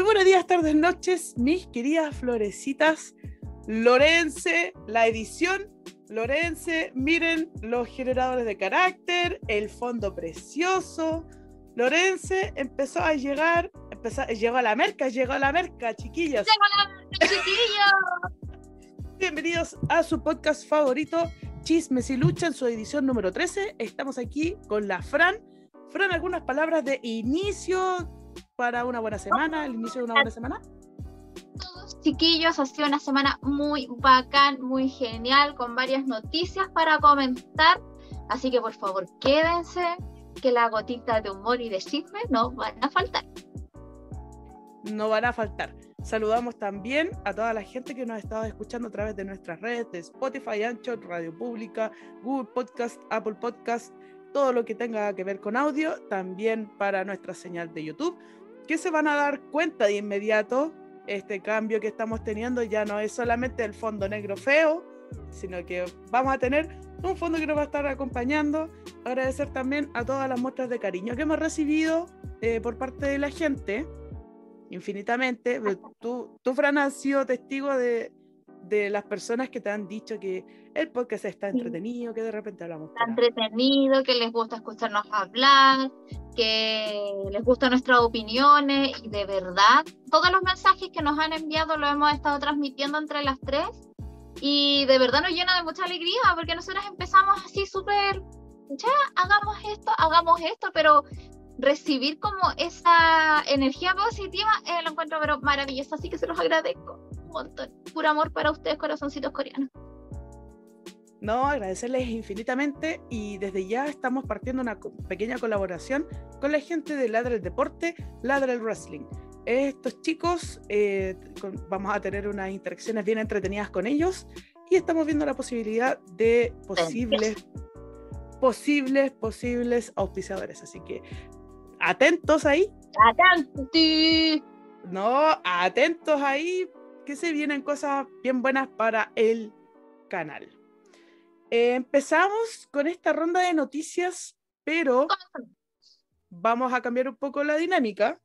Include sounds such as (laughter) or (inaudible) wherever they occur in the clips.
Muy buenos días, tardes, noches, mis queridas florecitas. Lorense, la edición. Lorense, miren los generadores de carácter, el fondo precioso. Lorense empezó a llegar, empezó, llegó a la merca, llegó a la merca, chiquillas. Llegó a la merca, chiquillos. Bienvenidos a su podcast favorito, Chismes y Lucha, en su edición número 13. Estamos aquí con la Fran. Fran, algunas palabras de inicio para una buena semana, el inicio de una buena semana. Chiquillos, ha sido una semana muy bacán, muy genial, con varias noticias para comentar. Así que por favor, quédense, que la gotita de humor y de chisme no van a faltar. No van a faltar. Saludamos también a toda la gente que nos ha estado escuchando a través de nuestras redes de Spotify, Anchor, Radio Pública, Google Podcast, Apple Podcast, todo lo que tenga que ver con audio, también para nuestra señal de YouTube, que se van a dar cuenta de inmediato este cambio que estamos teniendo ya no es solamente el fondo negro feo, sino que vamos a tener un fondo que nos va a estar acompañando. Agradecer también a todas las muestras de cariño que hemos recibido eh, por parte de la gente infinitamente. (laughs) Tú, tú, Fran, has sido testigo de, de las personas que te han dicho que el podcast está entretenido, que de repente hablamos. Está entretenido, que les gusta escucharnos hablar, que les gustan nuestras opiniones y de verdad, todos los mensajes que nos han enviado lo hemos estado transmitiendo entre las tres y de verdad nos llena de mucha alegría porque nosotros empezamos así súper, ya, hagamos esto, hagamos esto, pero recibir como esa energía positiva eh, lo encuentro pero maravilloso, así que se los agradezco un montón. Puro amor para ustedes, corazoncitos coreanos. No, agradecerles infinitamente y desde ya estamos partiendo una pequeña colaboración con la gente de Ladra el Deporte, Ladra el Wrestling. Estos chicos eh, vamos a tener unas interacciones bien entretenidas con ellos y estamos viendo la posibilidad de posibles, posibles, posibles auspiciadores. Así que atentos ahí. Atentos. No, atentos ahí, que se vienen cosas bien buenas para el canal. Eh, empezamos con esta ronda de noticias, pero vamos a cambiar un poco la dinámica.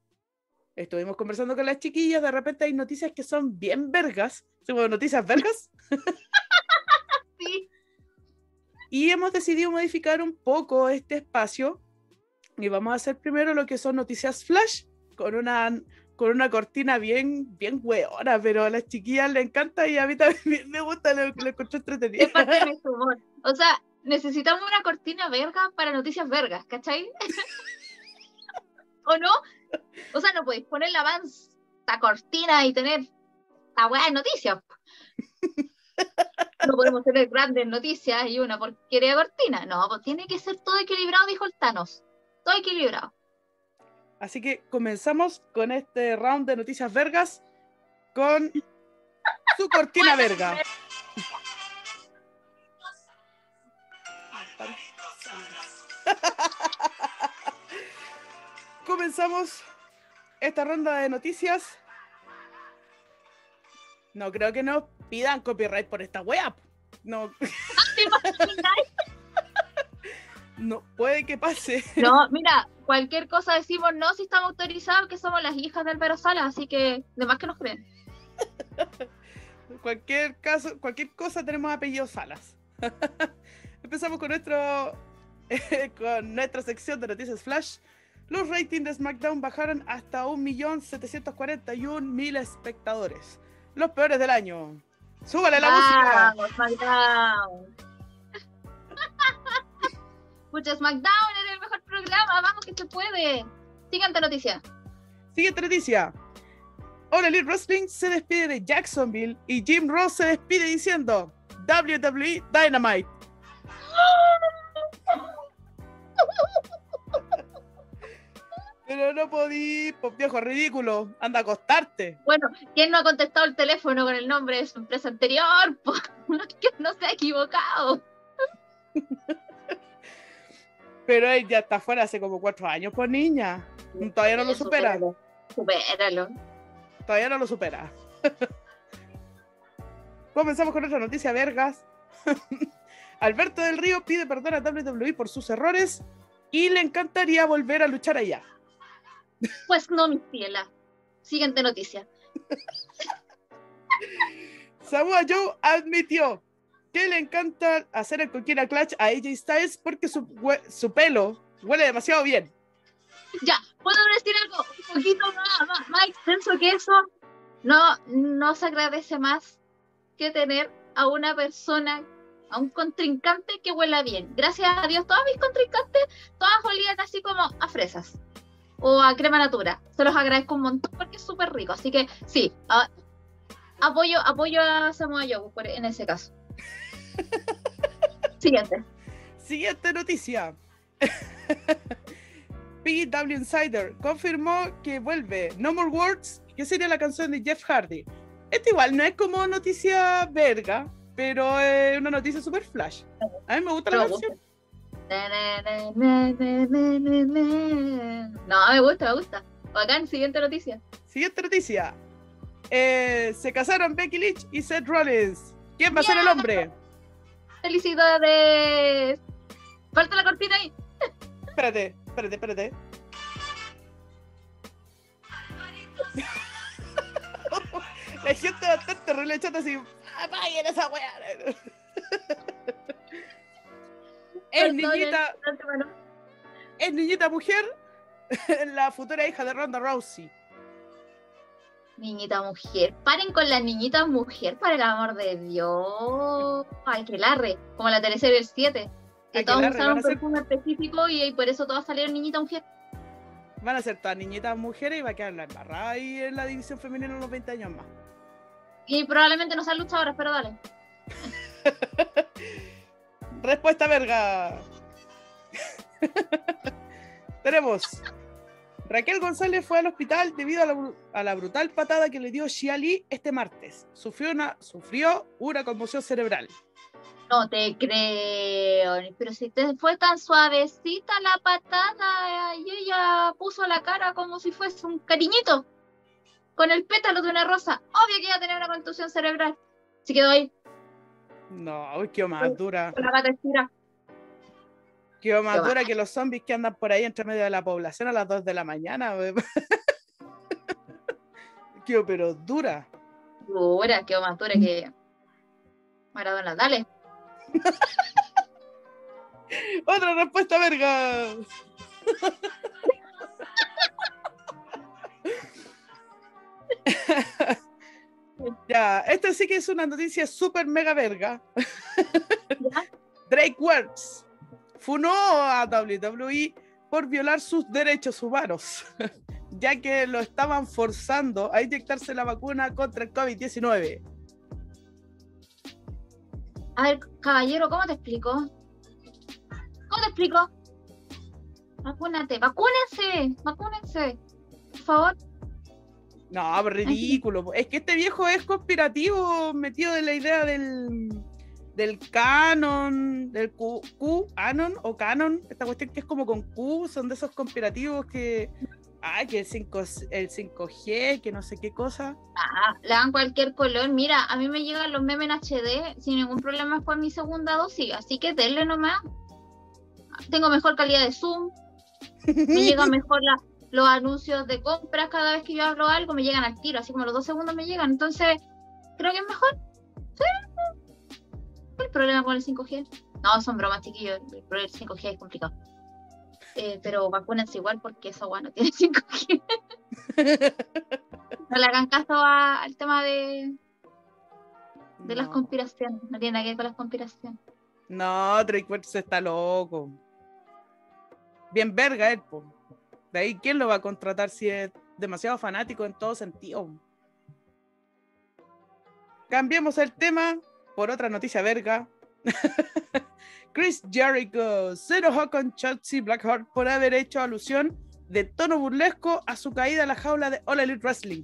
Estuvimos conversando con las chiquillas, de repente hay noticias que son bien vergas. ¿Somos noticias vergas? (laughs) sí. Y hemos decidido modificar un poco este espacio y vamos a hacer primero lo que son noticias flash con una, con una cortina bien, bien hueona, pero a las chiquillas les encanta y a mí también (laughs) me gusta, lo que encuentro entretenido. Es parte de humor. O sea, necesitamos una cortina verga para noticias vergas, ¿cachai? (laughs) ¿O no? O sea, no podéis poner la avance, la cortina y tener la hueá de noticias. No podemos tener grandes noticias y una porquería cortina. No, pues tiene que ser todo equilibrado, dijo el Thanos todo equilibrado. Así que comenzamos con este round de noticias vergas con su (laughs) cortina verga. (laughs) Comenzamos esta ronda de noticias. No creo que nos pidan copyright por esta wea. No. No puede que pase. (laughs) No, mira, cualquier cosa decimos no si estamos autorizados, que somos las hijas del Álvaro Sala, así que de más que nos creen. (laughs) cualquier caso, cualquier cosa tenemos apellido Salas. (laughs) Empezamos con nuestro con nuestra sección de noticias flash. Los ratings de SmackDown bajaron hasta 1.741.000 espectadores. Los peores del año. ¡Súbale la música! SmackDown! Escucha SmackDown, era el mejor programa, vamos que se puede. Siguiente noticia. Siguiente noticia. All Elite Wrestling se despide de Jacksonville y Jim Ross se despide diciendo WWE Dynamite. Pero no podí, pues viejo ridículo, anda a acostarte. Bueno, ¿quién no ha contestado el teléfono con el nombre de su empresa anterior? (laughs) (laughs) que no se ha equivocado. (laughs) Pero él ya está fuera hace como cuatro años, por pues, niña. Todavía no lo supera. Supéralo. Todavía no lo supera. (laughs) Comenzamos con otra noticia, vergas. (laughs) Alberto del Río pide perdón a WWE por sus errores y le encantaría volver a luchar allá. Pues no, mi ciela. Siguiente noticia. (laughs) Samoa Joe admitió que le encanta hacer el Coquina Clutch a AJ Styles porque su, su pelo huele demasiado bien. Ya, puedo decir algo un poquito más, más, extenso que eso. No, no se agradece más que tener a una persona, a un contrincante que huela bien. Gracias a Dios, todos mis contrincantes, todas olían así como a fresas o a crema natura. Se los agradezco un montón porque es súper rico. Así que sí, apoyo, apoyo a Samoa Joe en ese caso. (laughs) Siguiente. Siguiente noticia. (laughs) PW Insider confirmó que vuelve No More Words, que sería la canción de Jeff Hardy. Esto igual no es como noticia verga, pero es una noticia super flash. A mí me gusta la canción. No, me gusta, me gusta. Bacán, siguiente noticia. Siguiente noticia. Eh, se casaron Becky Lynch y Seth Rollins. ¿Quién va a ser el hombre? ¡Felicidades! Falta la cortina ahí. Espérate, espérate, espérate. (laughs) La gente bastante relechada así. ¡Apaguen esa weá! es niñita. Es niñita mujer, (laughs) la futura hija de Ronda Rousey. Niñita mujer. Paren con la niñita mujer, para el amor de Dios. Ay, que larre. Como la teleserie 7. Que todos usaron un perfume específico y, por eso todas salieron niñita mujer. Van a ser todas niñitas mujeres y va a quedar la embarrada ahí en la división femenina unos 20 años más. Y probablemente no sean luchadoras, pero dale. (laughs) Respuesta verga. (laughs) Tenemos. Raquel González fue al hospital debido a la, brutal patada que le dio Xiali este martes. Sufrió una, sufrió una conmoción cerebral. No te creo, pero si te fue tan suavecita la patada y ella puso la cara como si fuese un cariñito con el pétalo de una rosa. Obvio que iba a tener una contusión cerebral. Se quedó ahí. No, qué más dura. Con la pata estira. Qué más dura que los zombies que andan por ahí entre medio de la población a las 2 de la mañana. (laughs) qué pero dura. Dura, qué más dura que Maradona. Dale. (laughs) Otra respuesta, verga. (laughs) ya, esta sí que es una noticia súper mega verga. Drake Works funó a WWE por violar sus derechos humanos, (laughs) ya que lo estaban forzando a inyectarse la vacuna contra el COVID-19. A ver, caballero, ¿cómo te explico? ¿Cómo te explico? Vacúnate, vacúnense, vacúnense, por favor. No, ridículo. Es que este viejo es conspirativo, metido en la idea del, del canon, del Q, Q, Anon o canon, esta cuestión que es como con Q, son de esos conspirativos que, ay, que el, 5, el 5G, que no sé qué cosa. Ah, le dan cualquier color. Mira, a mí me llegan los memes en HD sin ningún problema con mi segunda dosis, así que denle nomás. Tengo mejor calidad de zoom, me (laughs) llega mejor la, los anuncios de compras cada vez que yo hablo algo, me llegan al tiro, así como los dos segundos me llegan. Entonces, creo que es mejor. Sí. ¿Cuál el problema con el 5G? No, son bromas, chiquillos. El 5G es complicado. Eh, pero vacúnense igual porque esa agua no tiene (laughs) 5G. no le hagan caso al tema de, de las conspiraciones. No tiene nada que ver con las conspiraciones. No, Drake se está loco. Bien verga él, po. De ahí, ¿quién lo va a contratar si es demasiado fanático en todo sentido? Cambiemos el tema por otra noticia verga. (laughs) Chris Jericho se enojó con Chelsea Blackheart por haber hecho alusión de tono burlesco a su caída a la jaula de All Elite Wrestling.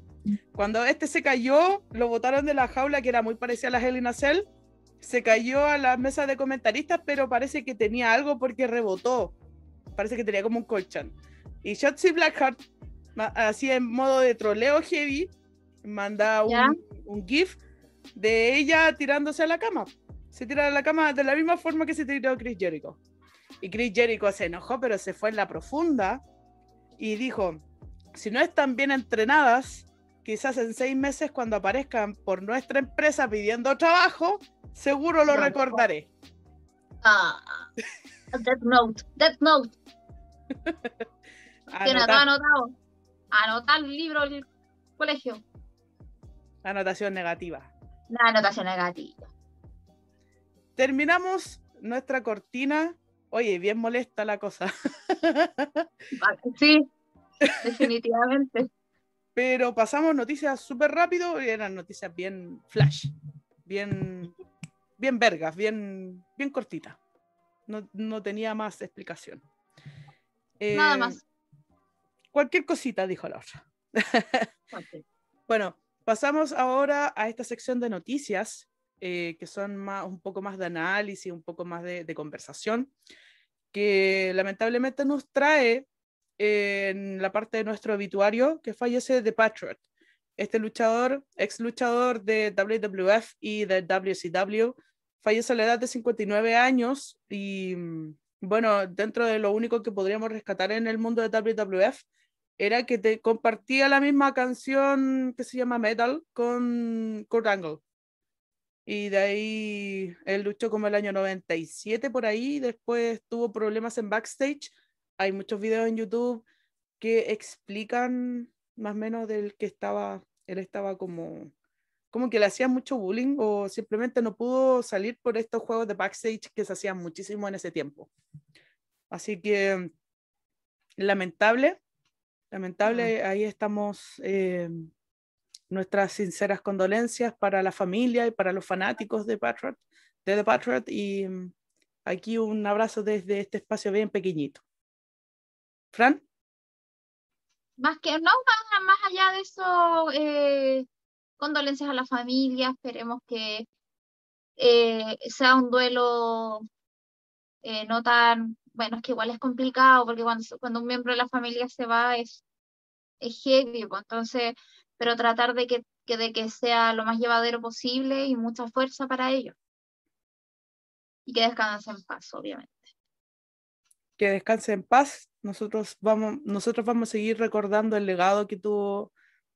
Cuando este se cayó, lo botaron de la jaula que era muy parecida a la Hell in a Cell. Se cayó a la mesa de comentaristas, pero parece que tenía algo porque rebotó. Parece que tenía como un colchón. Y Shotzi Blackheart, así en modo de troleo heavy, manda un, GIF de ella tirándose a la cama. Se tira a la cama de la misma forma que se tiró Chris Jericho. Y Chris Jericho se enojó, pero se fue en la profunda y dijo: Si no están bien entrenadas, quizás en seis meses cuando aparezcan por nuestra empresa pidiendo trabajo, seguro lo recordaré. Ah, Death Note, Death Note. (laughs) Tiene todo anotado. Anotar el libro del colegio. Anotación negativa. La anotación negativa. Terminamos nuestra cortina. Oye, bien molesta la cosa. (laughs) Sí, definitivamente. Pero pasamos noticias súper rápido y eran noticias bien flash, bien, bien vergas, bien, bien cortitas. No, tenía más explicación. Nada eh, más. Cualquier cosita, dijo la otra. (laughs) bueno, pasamos ahora a esta sección de noticias, eh, que son más, un poco más de análisis, un poco más de, conversación, que lamentablemente nos trae en la parte de nuestro obituario que fallece The Patriot. Este luchador, ex luchador de WWF y de WCW, fallece a la edad de 59 años y mm, bueno, dentro de lo único que podríamos rescatar en el mundo de WWF era que te compartía la misma canción que se llama Metal con Kurt Angle. Y de ahí él luchó como el año 97 por ahí, después tuvo problemas en backstage hay muchos videos en YouTube que explican más o menos del que estaba, él estaba como, como que le hacían mucho bullying o simplemente no pudo salir por estos juegos de backstage que se hacían muchísimo en ese tiempo. Así que lamentable, lamentable, ahí estamos. Eh, nuestras sinceras condolencias para la familia y para los fanáticos de Patriot, de The Patriot y mm, aquí un abrazo desde este espacio bien pequeñito. Fran. Más que, no, más, allá de eso, eh, condolencias a la familia, esperemos que eh, sea un duelo eh, no tan, bueno, es que igual es complicado, porque cuando, cuando un miembro de la familia se va es, es heavy, pues, entonces, pero tratar de que, que, de que sea lo más llevadero posible y mucha fuerza para ello. Y que descansen en paz, obviamente. Que descanse en paz nosotros vamos, nosotros vamos a seguir recordando el legado que tuvo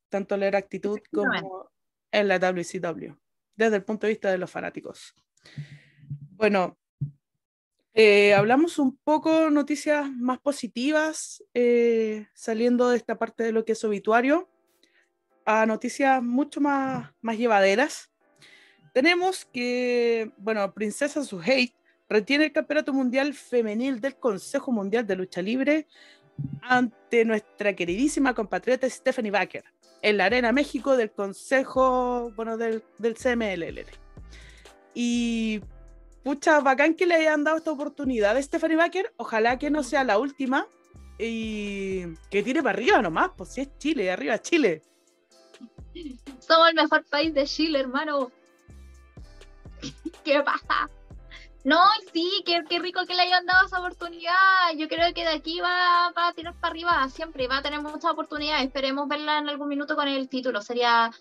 tanto la actitud como en la WCW, desde el punto de vista de los fanáticos. Bueno, eh, hablamos un poco noticias más positivas, eh, saliendo de esta parte de lo que es obituario, a noticias mucho más, más llevaderas. Tenemos que, bueno, Princesa Suhei retiene el Campeonato Mundial Femenil del Consejo Mundial de Lucha Libre ante nuestra queridísima compatriota Stephanie Baker en la Arena México del Consejo, bueno, del, del CMLL. Y pucha, bacán que le hayan dado esta oportunidad a Stephanie Baker, ojalá que no sea la última y que tire para arriba nomás, pues si es Chile, arriba Chile. Somos el mejor país de Chile, hermano. ¿Qué pasa? No, sí, qué, rico que le hayan dado esa oportunidad. Yo creo que de aquí va, va a tirar para arriba siempre, va a tener muchas oportunidades. Esperemos verla en algún minuto con el título. Sería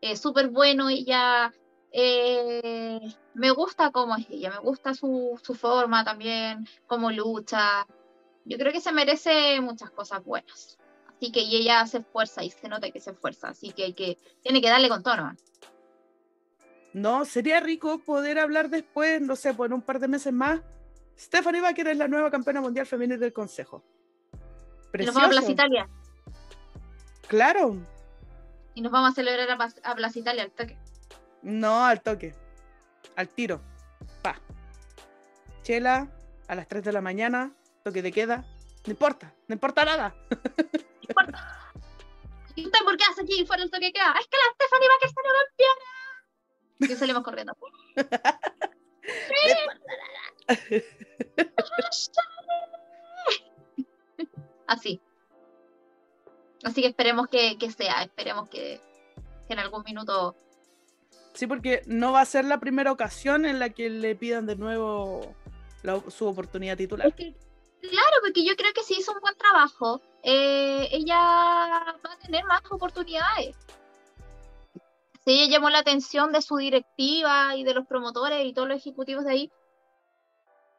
eh, súper bueno ya eh, me gusta cómo es ella, me gusta su, su forma también, cómo lucha. Yo creo que se merece muchas cosas buenas. Así que y ella hace fuerza y se nota que se esfuerza. Así que, hay que tiene que darle con tono. No, sería rico poder hablar después, no sé, por un par de meses más. Stephanie Baker es la nueva campeona mundial femenina del Consejo. Y nos vamos a Plaza Italia. Claro. Y nos vamos a celebrar a, Plaza Italia al toque. No, al toque. Al tiro. Pa. Chela, a las 3 de la mañana, toque de queda. No importa, no importa nada. No importa. ¿Y usted por qué hace aquí fuera el toque de queda? Es que la Stephanie Baker está no campeona. Que salimos corriendo. (laughs) Así. Así que esperemos que, sea, esperemos que, en algún minuto. Sí, porque no va a ser la primera ocasión en la que le pidan de nuevo su oportunidad titular. claro, porque yo creo que si hizo un buen trabajo, eh, ella va a tener más oportunidades si ella llamó la atención de su directiva y de los promotores y todos los ejecutivos de ahí,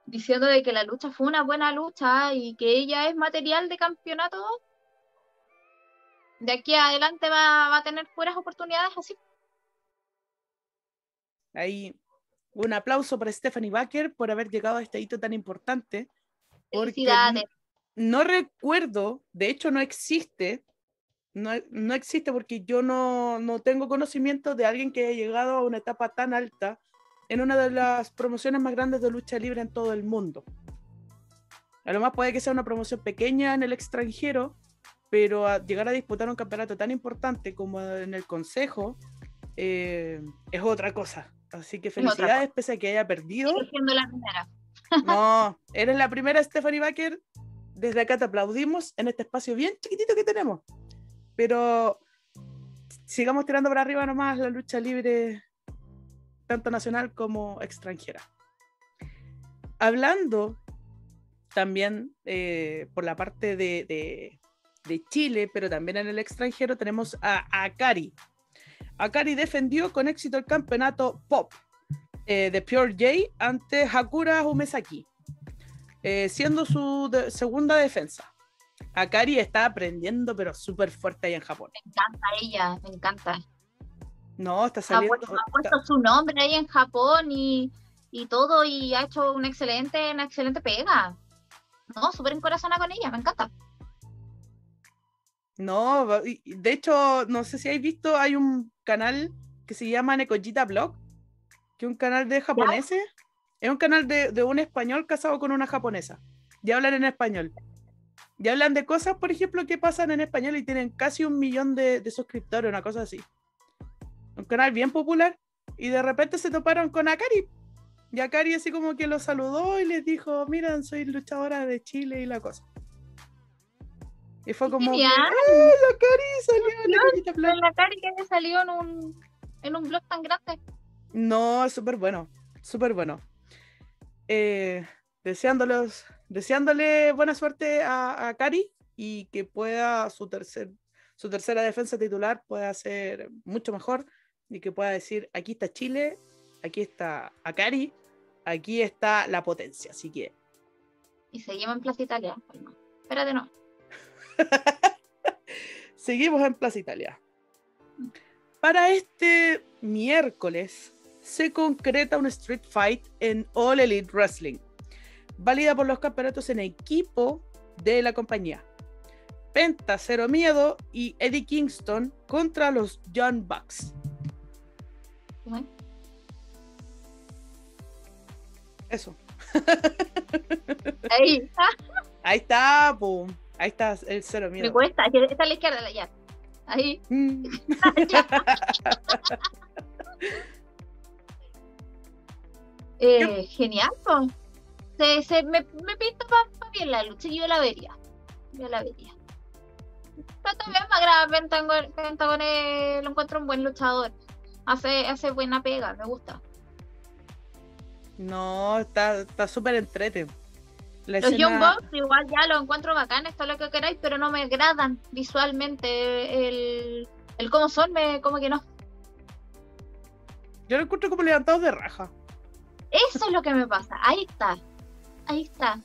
diciendo de que la lucha fue una buena lucha y que ella es material de campeonato, de aquí adelante va, a tener buenas oportunidades así. Ahí, un aplauso para Stephanie Baker por haber llegado a este hito tan importante. Porque no, recuerdo, de hecho no existe, no, no existe porque yo no, no, tengo conocimiento de alguien que haya llegado a una etapa tan alta en una de las promociones más grandes de lucha libre en todo el mundo. A lo más puede que sea una promoción pequeña en el extranjero, pero llegar a disputar un campeonato tan importante como en el Consejo eh, es otra cosa. Así que felicidades, pese a que haya perdido. Siendo la primera. no, eres la primera, Stephanie Baker. Desde acá te aplaudimos en este espacio bien chiquitito que tenemos. Pero sigamos tirando para arriba nomás la lucha libre, tanto nacional como extranjera. Hablando también eh, por la parte de, Chile, pero también en el extranjero, tenemos a Akari. Akari defendió con éxito el campeonato Pop eh, de Pure J ante Hakura Umesaki, eh, siendo su segunda defensa. Akari está aprendiendo, pero súper fuerte ahí en Japón. Me encanta ella, me encanta. No, está saliendo. Ha puesto, su nombre ahí en Japón y, y, todo, y ha hecho una excelente, una excelente pega. No, súper en con ella, me encanta. No, de hecho, no sé si habéis visto, hay un canal que se llama Nekojita Blog, que es un canal de japoneses. Es un canal de, un español casado con una japonesa. Y hablan en español. Y hablan de cosas, por ejemplo, que pasan en español y tienen casi un millón de, de suscriptores, una cosa así. Un canal bien popular. Y de repente se toparon con Akari. Y Akari así como que lo saludó y les dijo, miren, soy luchadora de Chile y la cosa. Y fue como, ¡eh, la Cari salió en la Cari que salió en un, en un blog tan grande. No, súper bueno, súper bueno. Eh, deseándolos, deseándole buena suerte a, a Cari y que pueda su, tercer, su tercera defensa titular pueda ser mucho mejor y que pueda decir, aquí está Chile, aquí está Akari aquí está la potencia, así que. Y seguimos en Plaza Italia. espérate, no. (laughs) seguimos en Plaza Italia. Para este miércoles se concreta un Street Fight en All Elite Wrestling, válida por los campeonatos en equipo de la compañía. Penta Cero Miedo y Eddie Kingston contra los John Bucks. Eso. Ahí. (laughs) Ahí está, pum. Ahí está el cero miedo. Me cuesta, está a la izquierda, ya. Ahí. Mm. (laughs) (laughs) eh, genial, se, se, me, me pinta para bien la lucha, yo la vería. Yo la vería. Pero también me agrada Pentagon, Pentagon lo encuentro un buen luchador. Hace, hace buena pega, me gusta. No, está súper entrete. Los Young Bucks igual ya lo encuentro bacán, esto lo que queráis, pero no me agradan visualmente el, el cómo son, me, como que no. Yo lo encuentro como levantados de raja. Eso es lo que me pasa, ahí está, ahí está.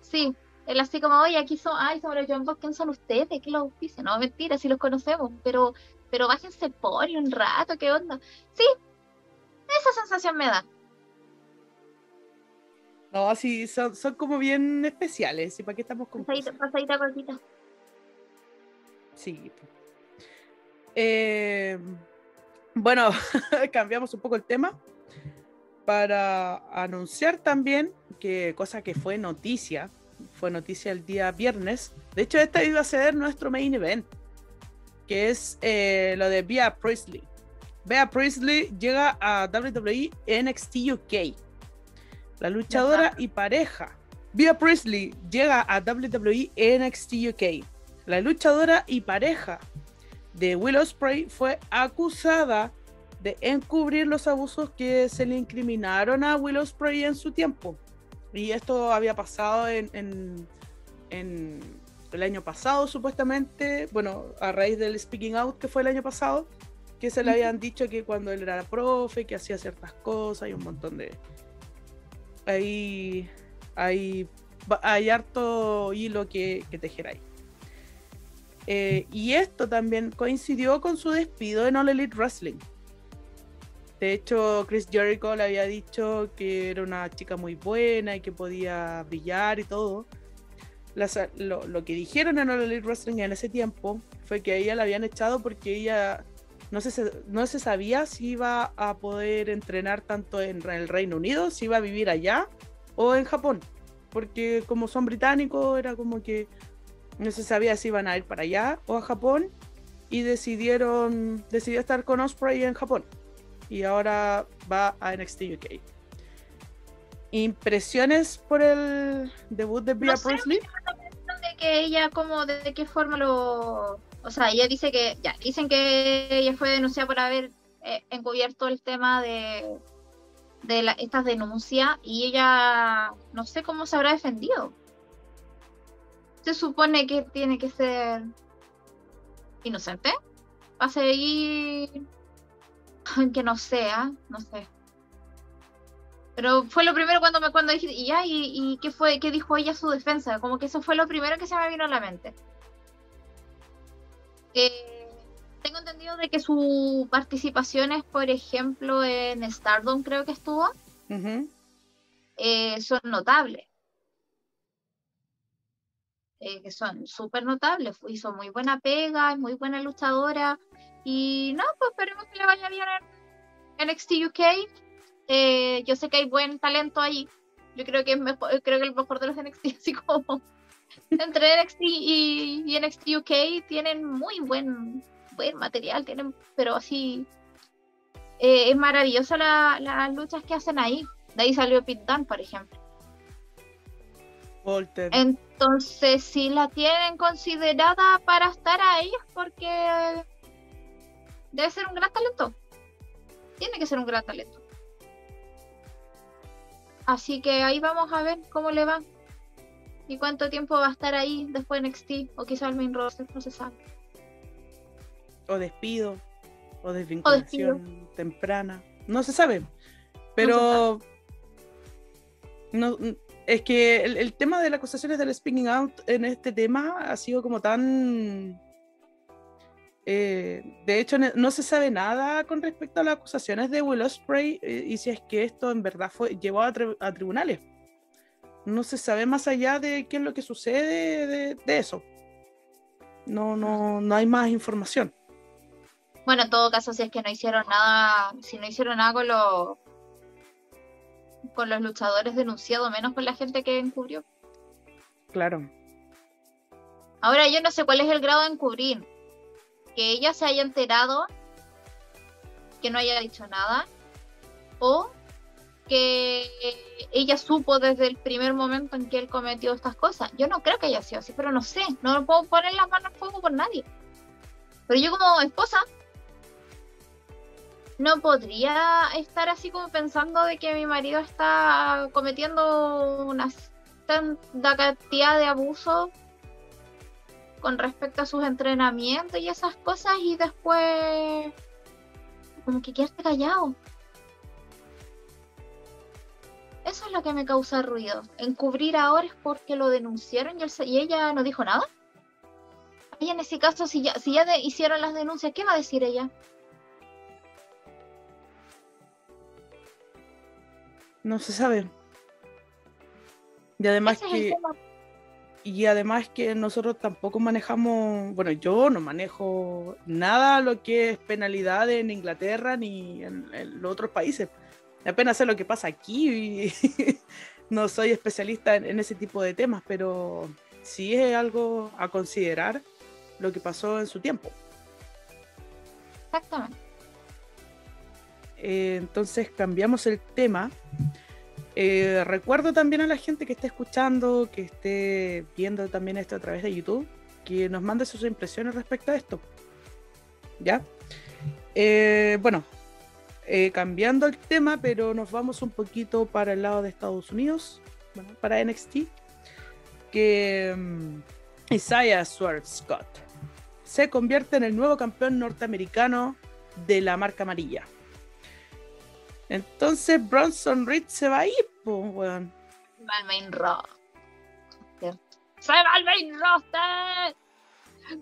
Sí, él así como, oye, aquí son, ay, sobre los Young Bucks, ¿quién son ustedes? ¿Qué los dicen? No, mentira, si los conocemos, pero, pero bájense por un rato, ¿qué onda? Sí, esa sensación me da. No, sí, son, son como bien especiales. ¿Y para qué estamos con pasadita, pasadita cortita. Sí. Eh, bueno, (laughs) cambiamos un poco el tema para anunciar también que cosa que fue noticia, fue noticia el día viernes. De hecho, esta iba a ser nuestro main event, que es eh, lo de Bea Priestley. Bea Priestley llega a WWE NXT UK la luchadora y pareja. Bea Priestley llega a WWE NXT UK. La luchadora y pareja de Will Ospreay fue acusada de encubrir los abusos que se le incriminaron a Will Ospreay en su tiempo. Y esto había pasado en, en, el año pasado, supuestamente. Bueno, a raíz del Speaking Out que fue el año pasado, que se le habían dicho que cuando él era profe, que hacía ciertas cosas y un montón de, hay, hay, hay harto hilo que, que tejer ahí. Eh, y esto también coincidió con su despido en All Elite Wrestling. De hecho, Chris Jericho le había dicho que era una chica muy buena y que podía brillar y todo. lo, que dijeron en All Elite Wrestling en ese tiempo fue que ella la habían echado porque ella no se, no se sabía si iba a poder entrenar tanto en el Reino Unido, si iba a vivir allá o en Japón. Porque como son británicos, era como que no se sabía si iban a ir para allá o a Japón. Y decidieron, decidió estar con Osprey en Japón y ahora va a NXT UK. ¿Impresiones por el debut de Bia no De que ella, como, de qué forma lo. O sea, ella dice que. Ya, dicen que ella fue denunciada por haber eh, encubierto el tema de, de estas denuncias y ella. No sé cómo se habrá defendido. Se supone que tiene que ser inocente. Va a seguir (laughs) que no sea, no sé. Pero fue lo primero cuando me cuando dije, y ya, y, qué fue, qué dijo ella su defensa, como que eso fue lo primero que se me vino a la mente. Eh, tengo entendido de que su participación es, por ejemplo, en Stardom creo que estuvo, eh, son notables. Eh, que son súper notables, hizo muy buena pega, muy buena luchadora, y no, pues esperemos que le vaya bien en NXT UK. Eh, yo sé que hay buen talento ahí. Yo creo que es mejor, creo que el mejor de los NXT, (laughs) así como entre NXT y, NXT UK tienen muy buen, buen material, tienen, pero así eh, es maravillosa las luchas que hacen ahí. De ahí salió Pit Dunne, por ejemplo. Entonces, si la tienen considerada para estar ahí es porque debe ser un gran talento. Tiene que ser un gran talento. Así que ahí vamos a ver cómo le va. Y cuánto tiempo va a estar ahí después de NXT. O quizá el main roster, no se sabe. O despido. O desvinculación temprana. No se sabe. Pero. No, es que el, el, tema de las acusaciones del speaking out en este tema ha sido como tan eh, de hecho, no se sabe nada con respecto a las acusaciones de Will Ospreay eh, y si es que esto en verdad fue llevado a, tribunales. No se sabe más allá de qué es lo que sucede de, eso. No, no, no hay más información. Bueno, en todo caso, si es que no hicieron nada, si no hicieron nada con los con los luchadores denunciados, menos con la gente que encubrió. Claro. Ahora yo no sé cuál es el grado de encubrir que ella se haya enterado, que no haya dicho nada, o que ella supo desde el primer momento en que él cometió estas cosas. Yo no creo que haya sido así, pero no sé, no puedo poner las manos en fuego por nadie. Pero yo como esposa no podría estar así como pensando de que mi marido está cometiendo una tanta cantidad de abusos con respecto a sus entrenamientos y esas cosas y después como que quedaste callado. Eso es lo que me causa ruido. Encubrir ahora es porque lo denunciaron y, ella no dijo nada. Y en ese caso, si ya, si ya hicieron las denuncias, ¿qué va a decir ella? No se sabe. Y además que y además que nosotros tampoco manejamos, bueno, yo no manejo nada lo que es penalidad en Inglaterra ni en, los otros países. Apenas sé lo que pasa aquí y (laughs) no soy especialista en, ese tipo de temas, pero sí es algo a considerar lo que pasó en su tiempo. Exactamente. Eh, entonces cambiamos el tema eh, recuerdo también a la gente que esté escuchando, que esté viendo también esto a través de YouTube, que nos mande sus impresiones respecto a esto. ¿Ya? Eh, bueno, eh, cambiando el tema, pero nos vamos un poquito para el lado de Estados Unidos, bueno, para NXT, que um, Isaiah Swerve Scott se convierte en el nuevo campeón norteamericano de la marca amarilla. Entonces Bronson Reed se va a ir, pues, weón. Va al main roster. ¡Se va al main roster!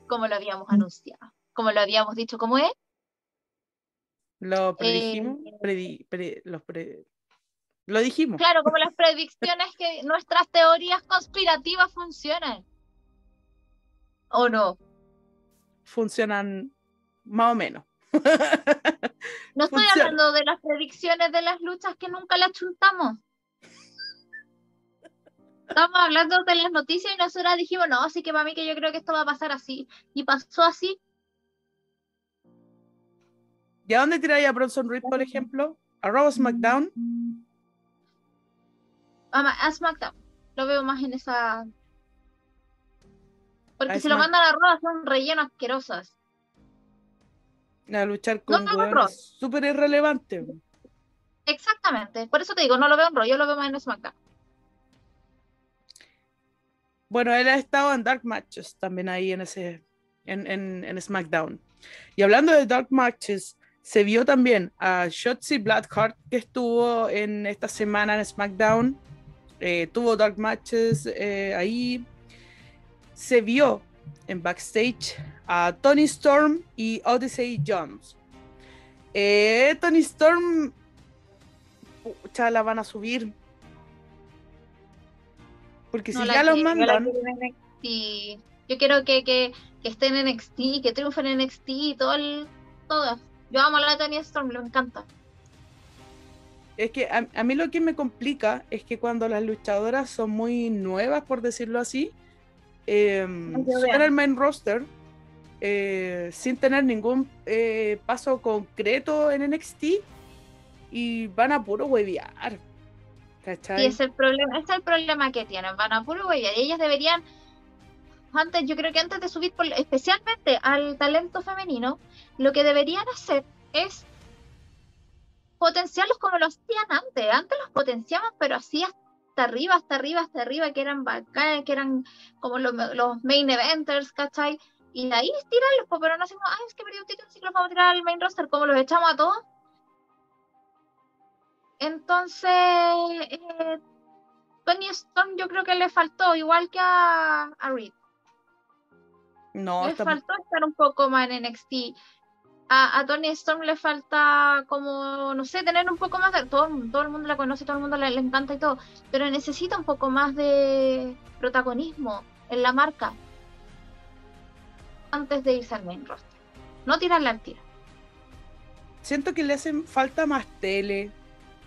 como lo habíamos anunciado, como lo habíamos dicho, ¿cómo es? Lo predijimos, Eh, predi- pre- los pre- lo dijimos. Claro, como las (laughs) predicciones que nuestras teorías conspirativas funcionan. ¿O no? Funcionan más o menos. (laughs) No estoy Funciona. hablando de las predicciones de las luchas que nunca las chuntamos. Estamos hablando de las noticias y nosotras dijimos, no, así que para mí que yo creo que esto va a pasar así. Y pasó así. ¿Y a dónde tiráis a Bronson Reed, por ejemplo? ¿A Raw o SmackDown? A, Ma- a SmackDown. Lo veo más en esa. Porque A si lo mandan a Raw son rellenos asquerosos. A luchar con no, Raw. súper irrelevantes. Exactamente. Por eso te digo, no lo veo en Raw, yo lo veo más en SmackDown. Bueno, él ha estado en Dark Matches también ahí en ese en, en, en SmackDown. Y hablando de Dark Matches, se vio también a Shotzi Blackheart que estuvo en esta semana en SmackDown. Eh, tuvo Dark Matches eh, ahí. Se vio en backstage a Tony Storm y Odyssey Jones. Eh, Tony Storm, pucha, la van a subir. Porque No si ya los mandan. Yo quiero que, que, que estén en NXT, que triunfen en NXT y todo el, todo. Yo amo la Tony Storm, me encanta. es que a, a mí lo que me complica es que cuando las luchadoras son muy nuevas, por decirlo así, eh, suben al main roster eh, sin tener ningún eh, paso concreto en NXT y van a puro huevear. ¿Cachai? Y es el problema, es el problema que tienen, van a puro güey, y ellas deberían, antes, yo creo que antes de subir, por- especialmente al talento femenino, lo que deberían hacer es potenciarlos como lo hacían antes. Antes los potenciaban, pero así hasta arriba, hasta arriba, hasta arriba, que eran bacanas, que eran como los, los main eventers, ¿cachai? Y de ahí tirarlos, pero no hacemos, ay, es que perdió un título, así que los vamos a tirar al main roster, como los echamos a todos. Entonces, eh, Tony Storm yo creo que le faltó, igual que a, a Reed. no, le está- faltó estar un poco más en NXT. A, a Tony Storm le falta como, no sé, tener un poco más de... Todo, todo el mundo la conoce, todo el mundo le, le encanta y todo, pero necesita un poco más de protagonismo en la marca antes de irse al main roster. No tirarla al tiro. siento que le hacen falta más tele,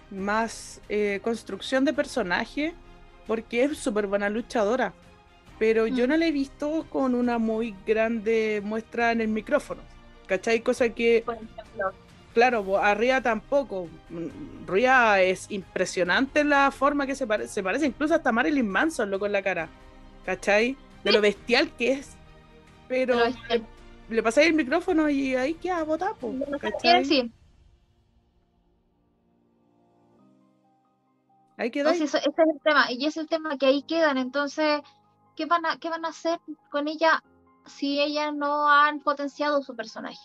más eh, construcción de personaje, porque es súper buena luchadora. Pero yo Mm. no la he visto con una muy grande muestra en el micrófono. ¿Cachai? Cosa que, Por ejemplo, claro, bo- a Ria tampoco. Ria es impresionante la forma que se parece. Se parece incluso hasta Marilyn Manson, loco, en la cara. ¿Cachai? De lo bestial que es. Pero le pasáis el micrófono y ahí queda botado, ¿cachai? decir. Ahí queda. Sí, eso- ese es el tema, y es el tema que ahí quedan. Entonces, ¿qué van a, qué van a hacer con ella si ellas no han potenciado su personaje?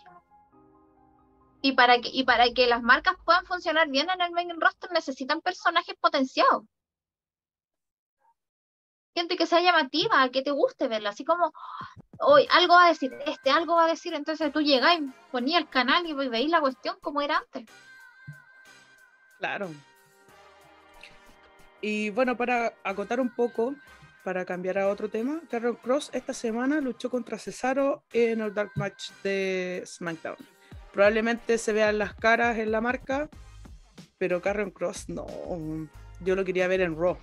Y para que, y para que las marcas puedan funcionar bien en el main roster necesitan personajes potenciados. Gente que sea llamativa, que te guste verla, así como hoy algo va a decir, este algo va a decir, entonces tú llegáis, ponías el canal y veis la cuestión como era antes. Claro. Y bueno, para acotar un poco, para cambiar a otro tema, Carol Cross esta semana luchó contra Cesaro en el Dark Match de SmackDown. Probablemente se vean las caras en la marca, pero Carol Cross no. Yo lo quería ver en Raw.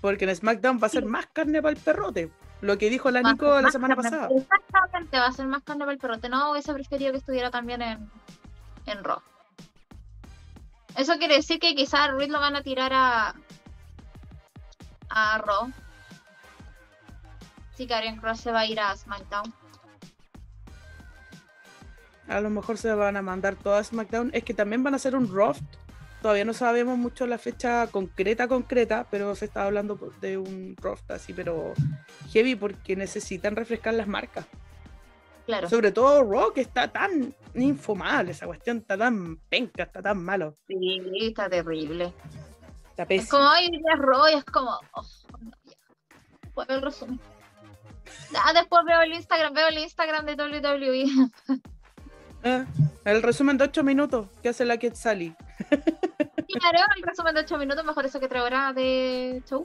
Porque en SmackDown va a ser Sí. más carne para el perrote. Lo que dijo la Más- Nico la semana carne- pasada. Exactamente, va a ser más carne para el perrote. No hubiese preferido que estuviera también en, en Raw. Eso quiere decir que quizás Reed lo van a tirar a, a Raw. Sí, Karen Cross se va a ir a SmackDown. A lo mejor se van a mandar todas SmackDown. Es que también van a hacer un Raw. Todavía no sabemos mucho la fecha concreta, concreta, pero se está hablando de un Raw así, pero heavy porque necesitan refrescar las marcas. Claro. Sobre todo Raw, que está tan infumable, esa cuestión está tan penca, está tan malo. Sí, está terrible. Está Es pésimo. como hoy día es Raw y es como. oh, no, ya. Fue el resumen. Ah, después veo el Instagram, veo el Instagram de WWE. Ah, el resumen de 8 minutos que hace la Quetzali. (laughs) Claro, el resumen de 8 minutos, mejor eso que 3 horas de show.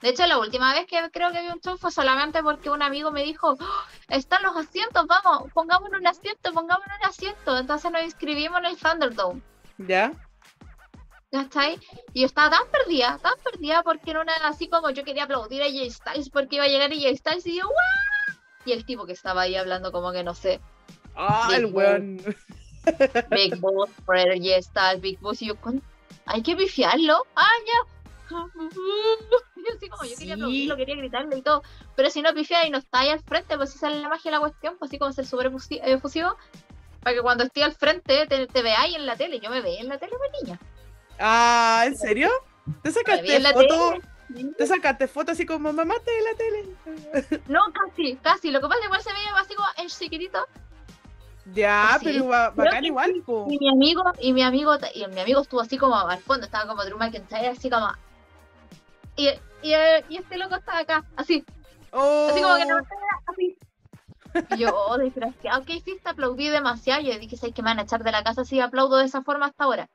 De hecho, la última vez que creo que vi un show fue solamente porque un amigo me dijo, "Oh, están los asientos, vamos, pongámonos un asiento, pongámonos un asiento. Entonces nos inscribimos en el Thunderdome. ¿Ya? ¿Cachai? Y yo estaba tan perdida, tan perdida porque no era así como yo quería aplaudir a Jay Styles porque iba a llegar Jay Styles y yo, ¡guau! Y el tipo que estaba ahí hablando como que no sé, Ah, Big el weón. Big (laughs) Boss, Fred Jay Styles, Big Boss, y yo, "¿Cuán- hay que pifiarlo. Ah, ya. (laughs) Y así como yo quería Sí. aplaudirlo, quería gritarle y todo. Pero si no pifia y no está ahí al frente, pues si sale la magia de la cuestión, pues así como ser súper efusi- efusivo. Para que cuando esté al frente te, te veáis en la tele. Yo me veía en la tele, pues niña. Ah, ¿en serio? ¿Te sacaste foto? ¿Te sacaste foto así como mamá te de la tele? (laughs) No, casi, casi. Lo que pasa es que igual se veía así como en chiquitito. Ya, pero ba- bacán que igual, po. Y mi amigo, y mi amigo, y mi amigo estuvo así como al fondo, estaba como Drew McIntyre, así como. Y, y, y este loco estaba acá, así, Oh, así como que no así. Y yo, oh, desgraciado, ¿qué hiciste? Aplaudí demasiado. Yo dije, ¿sabes que me van a echar de la casa si aplaudo de esa forma hasta ahora?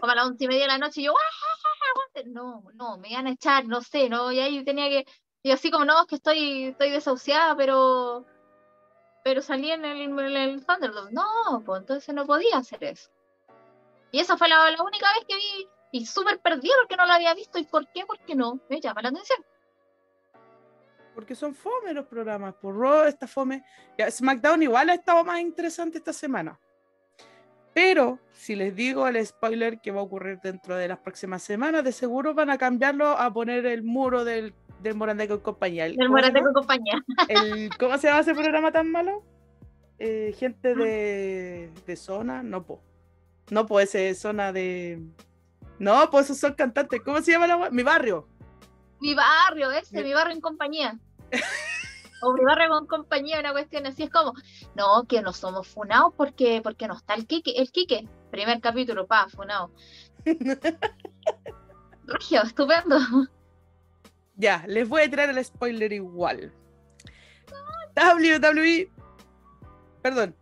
Como a las once y media de la noche, y yo. No, no, me iban a echar, no sé, no, y ahí tenía que. Y así como, no, es que estoy, estoy desahuciada, pero. Pero salí en el, en el Thunderdome. No, pues entonces no podía hacer eso. Y esa fue la, la única vez que vi, y súper perdida porque no lo había visto. ¿Y por qué? Porque no, me llama la atención. Porque son fome los programas. Por Raw está fome. SmackDown igual ha estado más interesante esta semana. Pero si les digo el spoiler que va a ocurrir dentro de las próximas semanas, de seguro van a cambiarlo a poner el muro del, del Morandeco y compañía. El- Del ¿cómo, se Morateco llama? compañía. El- ¿Cómo se llama ese programa tan malo? Eh, gente de, de zona, no po. No po, ese es zona de. No, pues esos son cantantes. ¿Cómo se llama la? Mi barrio. Mi barrio, ese, Mi- mi barrio en compañía. (laughs) Barrio con compañía, una cuestión así es como, no, que no somos funados porque, porque no está el Quique, el Quique, primer capítulo, pa, funado. (laughs) Regio, estupendo. Ya, les voy a tirar el spoiler igual. WWE. Perdón.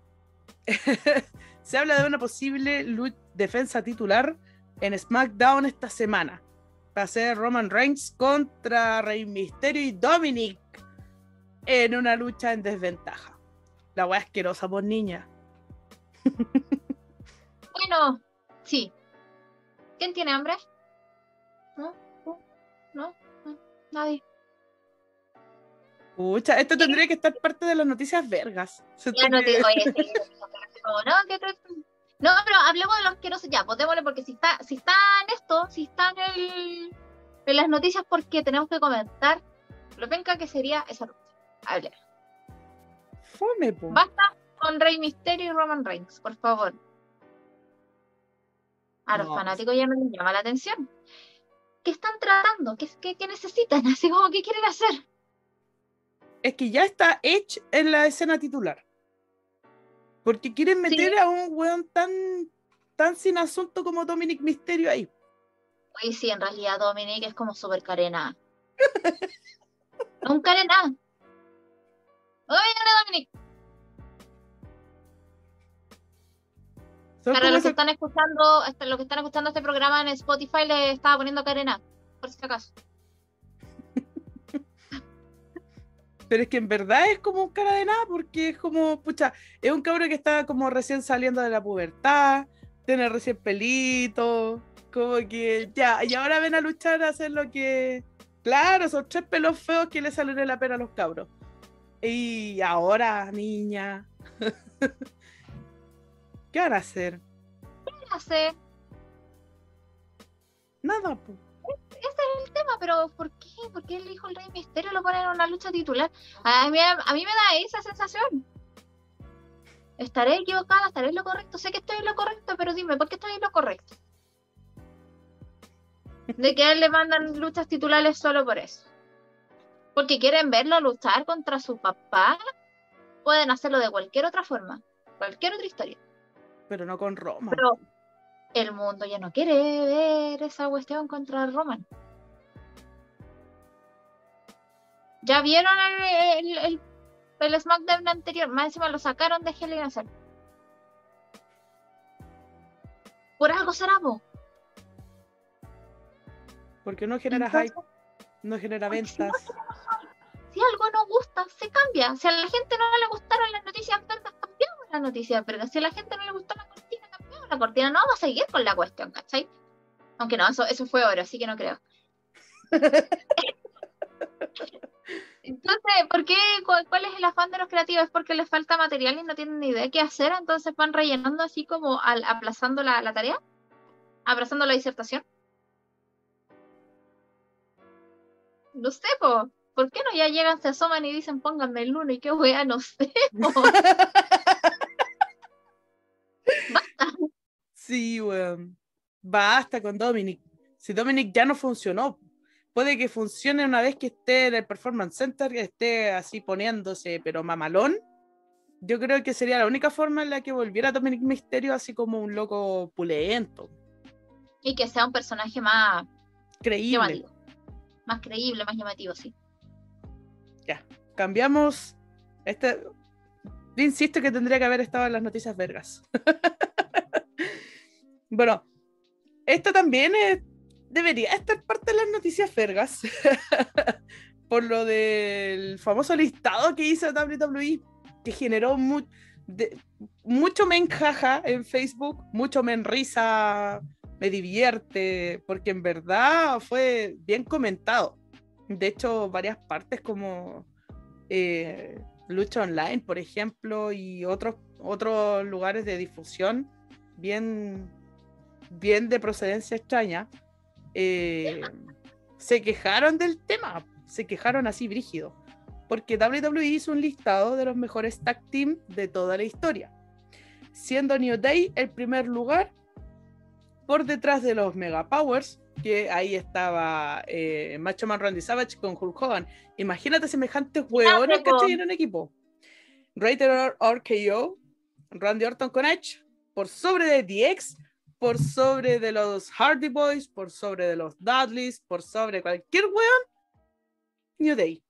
(laughs) Se habla de una posible defensa titular en SmackDown esta semana. Va a ser Roman Reigns contra Rey Mysterio y Dominic en una lucha en desventaja. La wea asquerosa por niña. Bueno, sí. ¿Quién tiene hambre? ¿No? ¿No? ¿No? ¿No? Nadie. Pucha, esto tendría que estar parte de las noticias vergas. Ya no que- te oye, sí, no, que te- No, pero hablemos de los asquerosos ya, pues démosle, porque si está, si está en esto, si está en el en las noticias, porque tenemos que comentar lo penca que sería esa lucha. Hablar. Fome, po. Basta con Rey Misterio y Roman Reigns, por favor. A los No. fanáticos ya no les llama la atención. ¿Qué están tratando? ¿Qué, qué, qué necesitan? (laughs) Así como, ¿qué quieren hacer? es que ya está Edge en la escena titular. Porque quieren meter a un weón tan, tan sin asunto como Dominic Mysterio ahí. Oye, sí, en realidad Dominic es como súper carena. (laughs) un carena. Oye, Dominic. Son Para los que están escuchando, este- los que están escuchando este programa en Spotify le estaba poniendo carena, por si acaso. (laughs) Pero es que en verdad es como un cara de nada, porque es como, pucha, es un cabrón que está como recién saliendo de la pubertad, tiene recién pelito, como que ya, y ahora ven a luchar a hacer lo que. Claro, son tres pelos feos que le salen de la pena a los cabros. Y ahora, niña. (laughs) ¿Qué van a hacer? No sé, Nada, pues. ese es el tema, pero ¿por qué? ¿Por qué el hijo del Rey Misterio lo ponen en una lucha titular? A mí, a mí me da esa sensación. ¿Estaré equivocada? ¿Estaré en lo correcto? Sé que estoy en lo correcto, pero dime, ¿por qué estoy en lo correcto? De que a él le mandan luchas titulares solo por eso. Porque quieren verlo luchar contra su papá. Pueden hacerlo de cualquier otra forma, cualquier otra historia. Pero no con Roma. Pero el mundo ya no quiere ver esa cuestión contra Roman. Ya vieron el, el, el, SmackDown anterior, más encima lo sacaron de Hell in a Cell. Por algo será vos. Porque no genera hype, no genera ventas. si algo no gusta, se cambia. Si a la gente no le gustaron las noticias vergas, cambiamos las noticias vergas. Si a la gente no le gustó la cortina, cambiamos la cortina. No vamos a seguir con la cuestión, ¿cachai? Aunque no, eso, eso fue oro, así que no creo. (laughs) Entonces, ¿por qué? Cuál, es el afán de los creativos? ¿Es porque les falta material y no tienen ni idea qué hacer? Entonces van rellenando así como al, aplazando la, la tarea, aplazando la disertación. No sé, ¿por qué no ya llegan, se asoman y dicen pónganme el lunes y qué wea, no sé? (laughs) Basta. Sí, weón. Basta con Dominic. Si Dominic ya no funcionó, puede que funcione una vez que esté en el Performance Center, que esté así poniéndose, pero mamalón. Yo creo que sería la única forma en la que volviera Dominic Misterio así como un loco pulento. Y que sea un personaje más creíble. Más creíble, más llamativo, sí. Ya, cambiamos. Este, insisto que tendría que haber estado en las noticias vergas. (laughs) bueno, esto también es debería estar parte de las noticias vergas (laughs) por lo del famoso listado que hizo WWE, que generó mucho me enjaja en Facebook, mucho me risa, me divierte, porque en verdad fue bien comentado. De hecho, varias partes como eh, Lucha Online, por ejemplo, y otros, otros lugares de difusión bien, bien de procedencia extraña, eh, se quejaron del tema, se quejaron así brígido, porque WWE hizo un listado de los mejores tag team de toda la historia, siendo New Day el primer lugar por detrás de los Mega Powers, que ahí estaba eh, Macho Man Randy Savage con Hulk Hogan. Imagínate semejantes hueones que en un equipo. Rated RKO, Randy Orton con Edge, por sobre de DX, por sobre de los Hardy Boys, por sobre de los Dudleys, por sobre cualquier weón, New Day.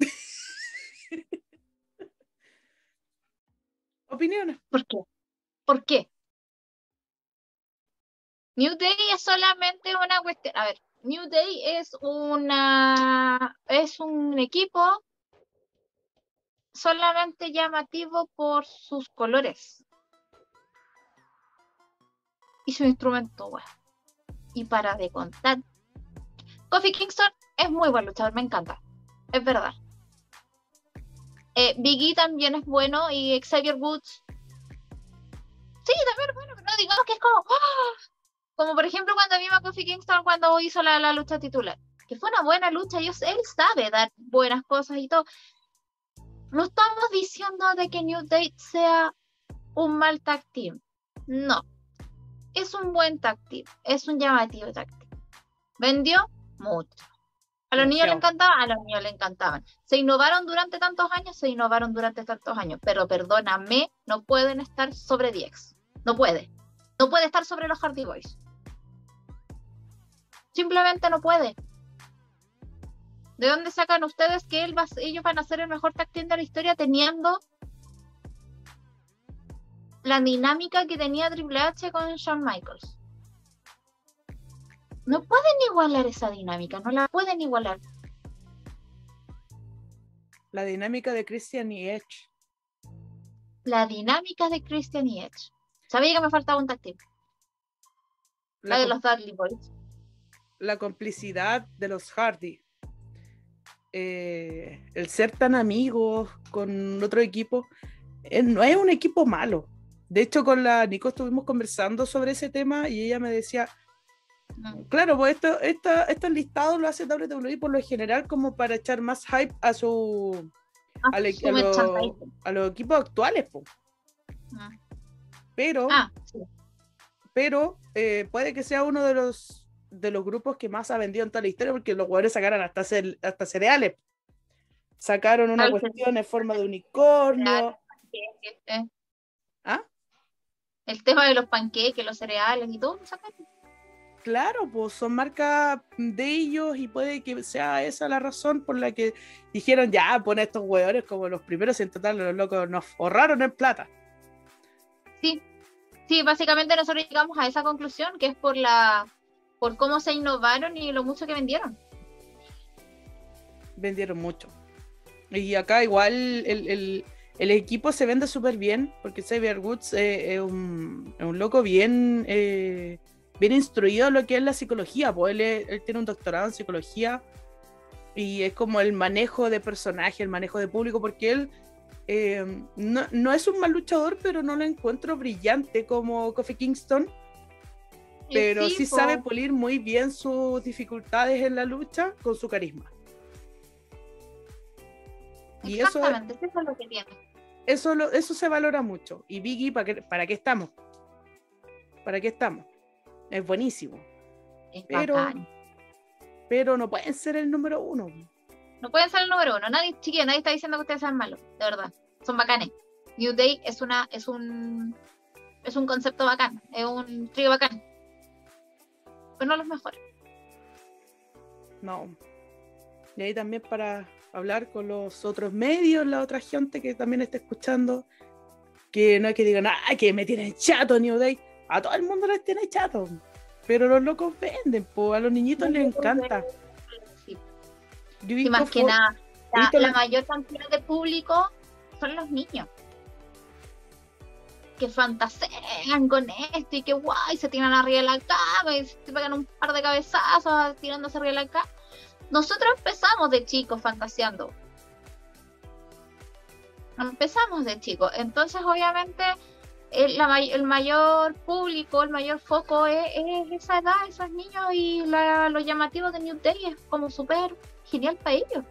(laughs) Opiniones. ¿Por qué? ¿Por qué? New Day es solamente una cuestión. A ver, New Day es una es un equipo solamente llamativo por sus colores y su instrumento, bueno. Y para de contar, Kofi Kingston es muy buen luchador, me encanta, es verdad. Eh, Biggie también es bueno y Xavier Woods. Sí, también es bueno, pero no digamos que es como. ¡ah! Como por ejemplo cuando vimos a Kofi Kingston cuando hizo la, la lucha titular. Que fue una buena lucha, y él sabe dar buenas cosas y todo. No estamos diciendo de que New Day sea un mal tag team. No, es un buen táctil, es un llamativo táctil. ¿Vendió? Mucho. ¿A los niños le encantaba? A los niños le encantaban. ¿Se innovaron durante tantos años? Se innovaron durante tantos años. Pero perdóname, no pueden estar sobre 10. No puede. No puede estar sobre los Hardy Boys. Simplemente no puede. ¿De dónde sacan ustedes que él va, ellos van a ser el mejor táctil de la historia teniendo la dinámica que tenía Triple H con Shawn Michaels. No pueden igualar esa dinámica, no la pueden igualar. La dinámica de Christian y Edge. La dinámica de Christian y Edge. Sabía que me faltaba un táctil. La, de los Dudley Boys. La complicidad de los Hardy. Eh, el ser tan amigos con otro equipo. Eh, no es un equipo malo. De hecho, con la Nico estuvimos conversando sobre ese tema y ella me decía, mm. claro, pues esto, esta, este listado lo hace WWE por lo general como para echar más hype a su ah, a, los equipos actuales. Ah. Pero, ah, pero eh, puede que sea uno de los de los grupos que más ha vendido en toda la historia porque los jugadores sacaron hasta, hasta cereales. Sacaron una cuestión en forma de unicornio. ¿Ah? el tema de los panqueques, los cereales y todo, Claro, pues son marcas de ellos y puede que sea esa la razón por la que dijeron ya, pon estos hueones como los primeros y en total los locos nos ahorraron en plata. Sí, sí, básicamente nosotros llegamos a esa conclusión que es por la por cómo se innovaron y lo mucho que vendieron. Vendieron mucho. Y acá igual el, equipo se vende súper bien porque Xavier Woods eh, es, un, loco bien... Eh, bien instruido en lo que es la psicología, pues él, tiene un doctorado en psicología y es como el manejo de personaje, el manejo de público, porque él eh, no, es un mal luchador, pero no lo encuentro brillante como Kofi Kingston, pero sí, sabe pulir muy bien sus dificultades en la lucha con su carisma. Y eso, eso es lo que tiene. Eso, eso se valora mucho. Y Biggie, ¿para qué, ¿para qué estamos? ¿Para qué estamos? es buenísimo. pero, pero no pueden ser el número uno. No pueden ser el número uno. Nadie, chiquilla, nadie está diciendo que ustedes sean malos, de verdad. Son bacanes. New Day es una, es un es un concepto bacán, es un trío bacán. Pero no los mejores. No. Y ahí también para hablar con los otros medios, la otra gente que también está escuchando, que no hay que digan, ah, que me tienen chato New Day a todo el mundo les tiene chato. Pero los locos venden, pues a los niñitos les encanta. y más que nada, la, mayor cantidad de público son los niños. Que fantasean con esto y que guay, se tiran arriba de la cama y se pegan un par de cabezazos tirándose arriba de la cama. Nosotros empezamos de chicos fantaseando. Empezamos de chicos. Entonces, obviamente, el, mayor público, el mayor foco es, esa edad, esos niños y la, lo llamativo de New Day es como súper genial para ellos.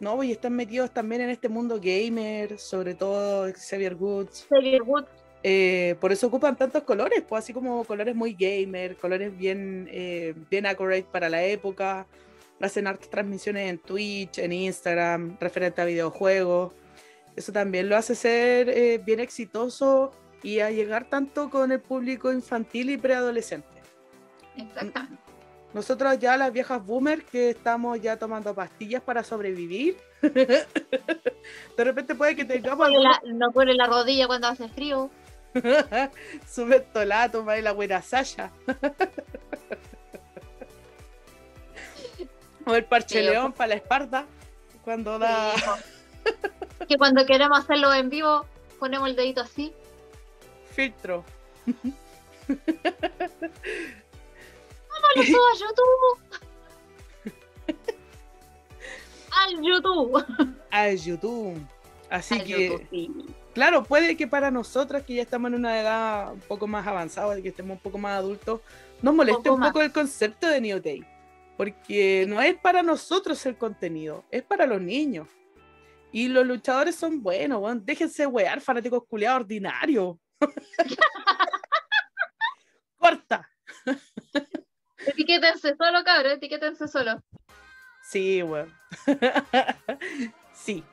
No, y están metidos también en este mundo gamer, sobre todo Xavier Woods. Xavier Woods. Eh, por eso ocupan tantos colores, pues así como colores muy gamer, colores bien, eh, bien accurate para la época. Hacen hartas transmisiones en Twitch, en Instagram, referente a videojuegos. Eso también lo hace ser eh, bien exitoso y a llegar tanto con el público infantil y preadolescente. Exactamente. Nosotros ya las viejas boomers que estamos ya tomando pastillas para sobrevivir, (laughs) de repente puede que tengamos... No pone la, rodilla cuando hace frío. (laughs) Sube tolá, toma la buena Sasha. (laughs) o el parche león para la espalda cuando da que cuando queremos hacerlo en vivo, ponemos el dedito así. Filtro. Lo subo a YouTube. (laughs) Al YouTube. Al YouTube. Así que, claro, puede que para nosotras que ya estamos en una edad un poco más avanzada, que estemos un poco más adultos, nos moleste un poco, el concepto de New Day. Porque no es para nosotros el contenido, es para los niños. Y los luchadores son buenos. Déjense wear, fanáticos culiados ordinarios. (laughs) Etiquétense solo, cabrón, etiquétense solo. Sí, weón. (laughs) sí.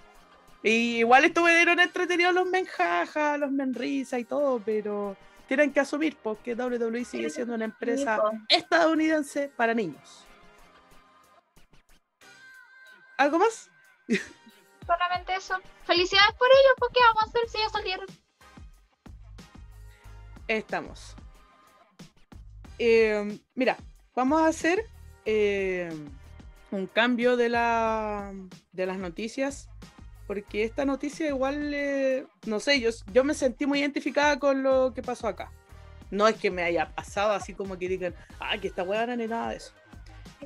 Y igual estuvieron entretenidos los menjajas, los menrisa y todo, pero tienen que asumir porque WWE sigue siendo una empresa estadounidense para niños. ¿Algo más? (laughs) solamente eso. Felicidades por ellos, porque vamos a hacer si ya salieron. Estamos. Eh, mira, vamos a hacer eh, un cambio de, la, de las noticias, porque esta noticia igual, eh, no sé, yo, yo me sentí muy identificada con lo que pasó acá. No es que me haya pasado así como que digan, ah, que esta hueá ni nada de eso.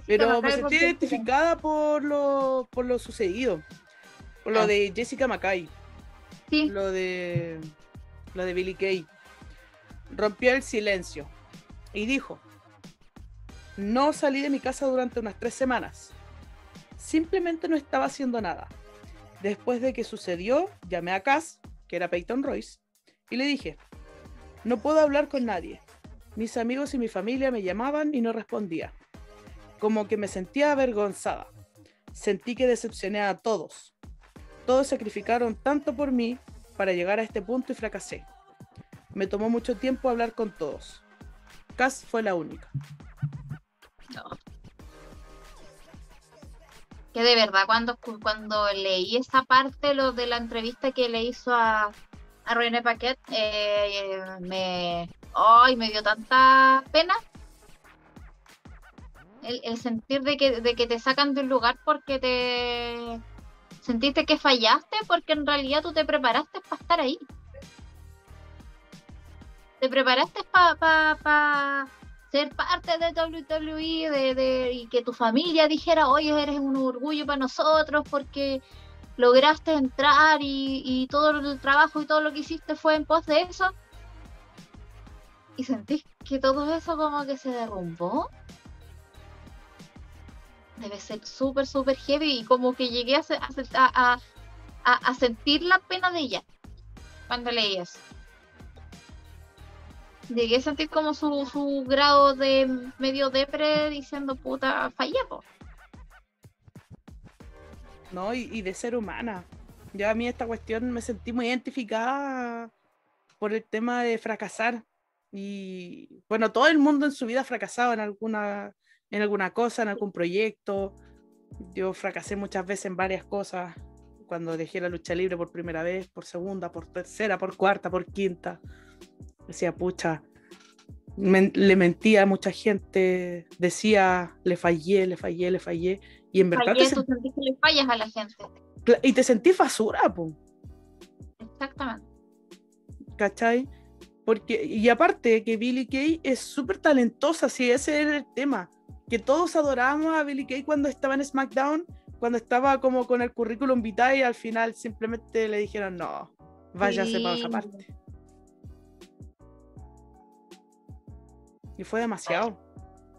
Pero me sentí identificada por lo, por lo sucedido. Lo ah. de Jessica Mackay. Sí. Lo de. Lo de Billy Kay. Rompió el silencio y dijo: No salí de mi casa durante unas tres semanas. Simplemente no estaba haciendo nada. Después de que sucedió, llamé a Cass, que era Peyton Royce, y le dije: No puedo hablar con nadie. Mis amigos y mi familia me llamaban y no respondía. Como que me sentía avergonzada. Sentí que decepcioné a todos. Todos sacrificaron tanto por mí para llegar a este punto y fracasé. Me tomó mucho tiempo hablar con todos. Cass fue la única. Que de verdad, cuando, cuando leí esa parte, lo de la entrevista que le hizo a, a René Paquet, eh, me, ay, me dio tanta pena. El, sentir de que, de que te sacan de un lugar porque te sentiste que fallaste, porque en realidad tú te preparaste para estar ahí. Te preparaste para ser parte de WWE de, de, y que tu familia dijera, oye, eres un orgullo para nosotros porque lograste entrar y, y, todo el trabajo y todo lo que hiciste fue en pos de eso. Y sentís que todo eso como que se derrumbó. Debe ser súper, súper heavy y como que llegué a, a, a, a, sentir la pena de ella cuando leí eso. Llegué a sentir como su, su grado de medio depre diciendo puta, fallé, po. ¿no? Y, de ser humana. Yo a mí esta cuestión me sentí muy identificada por el tema de fracasar. Y bueno, todo el mundo en su vida ha fracasado en alguna, en alguna cosa, en algún proyecto. Yo fracasé muchas veces en varias cosas. Cuando dejé la lucha libre por primera vez, por segunda, por tercera, por cuarta, por quinta. Decía, pucha, le mentía a mucha gente, decía, le fallé, le fallé, le fallé. Y en verdad. Fallé, te tú sentís que le fallas a la gente. Y te sentís basura, po. Exactamente. ¿Cachai? Porque, y aparte que Billy Kay es súper talentosa, si ese era el tema. Que todos adorábamos a Billy Kay cuando estaba en SmackDown, cuando estaba como con el currículum vitae y al final simplemente le dijeron, no, váyase sí. para otra parte. Y fue demasiado.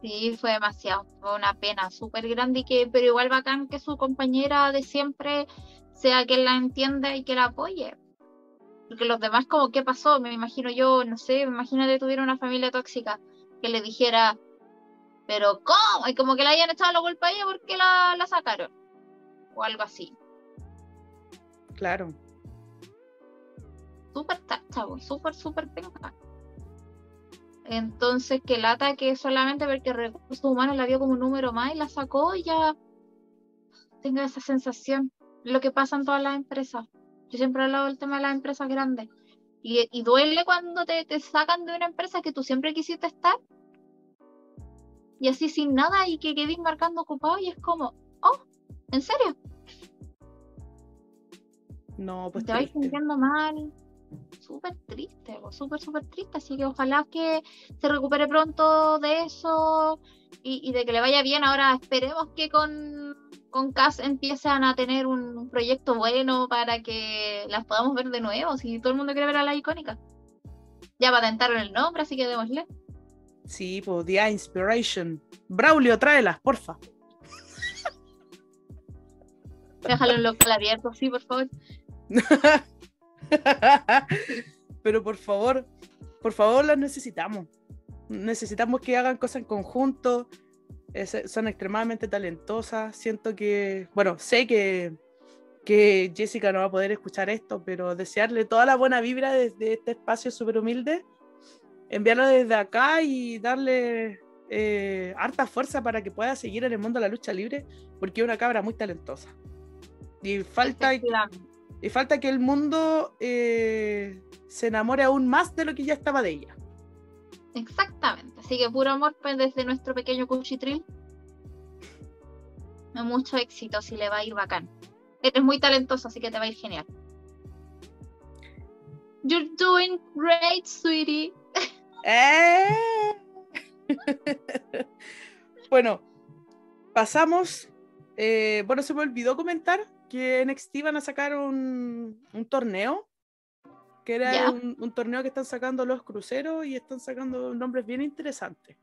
Sí, fue demasiado. Fue una pena súper grande, y que, pero igual bacán que su compañera de siempre sea quien la entienda y que la apoye. Porque los demás, como, ¿qué pasó? Me imagino yo, no sé, imagínate tuviera una familia tóxica que le dijera, pero ¿cómo? Y como que le hayan echado la culpa a ella porque la, la sacaron. O algo así. Claro. Súper tacha, súper, súper penca. Entonces, que lata que solamente porque recursos humanos la vio como un número más y la sacó y ya tenga esa sensación. Lo que pasa en todas las empresas. Yo siempre he hablado del tema de las empresas grandes. Y, y duele cuando te, te, sacan de una empresa que tú siempre quisiste estar. Y así sin nada y que quedes marcando ocupado y es como, oh, ¿en serio? No, pues te vais sintiendo mal súper triste, súper, súper triste. Así que ojalá que se recupere pronto de eso y, y, de que le vaya bien. Ahora esperemos que con, con Cass empiecen a tener un, un, proyecto bueno para que las podamos ver de nuevo. Si todo el mundo quiere ver a la icónica. Ya patentaron el nombre, así que démosle. Sí, pues The Inspiration. Braulio, tráelas, porfa. Déjalo en local abierto, sí, por favor. (laughs) (laughs) Pero por favor, por favor las necesitamos. Necesitamos que hagan cosas en conjunto. Es, son extremadamente talentosas. Siento que, bueno, sé que, que Jessica no va a poder escuchar esto, pero desearle toda la buena vibra desde este espacio súper humilde, enviarlo desde acá y darle eh, harta fuerza para que pueda seguir en el mundo de la lucha libre, porque es una cabra muy talentosa. Y falta, y falta que el mundo eh, se enamore aún más de lo que ya estaba de ella. Exactamente. Así que puro amor pues, desde nuestro pequeño cuchitril. Mucho éxito, si le va a ir bacán. Eres muy talentoso, así que te va a ir genial. You're doing great, sweetie. ¡Eh! (laughs) bueno, pasamos. Eh, bueno, se me olvidó comentar que NXT van a sacar un, un torneo, que era un, un, torneo que están sacando los cruceros y están sacando nombres bien interesantes.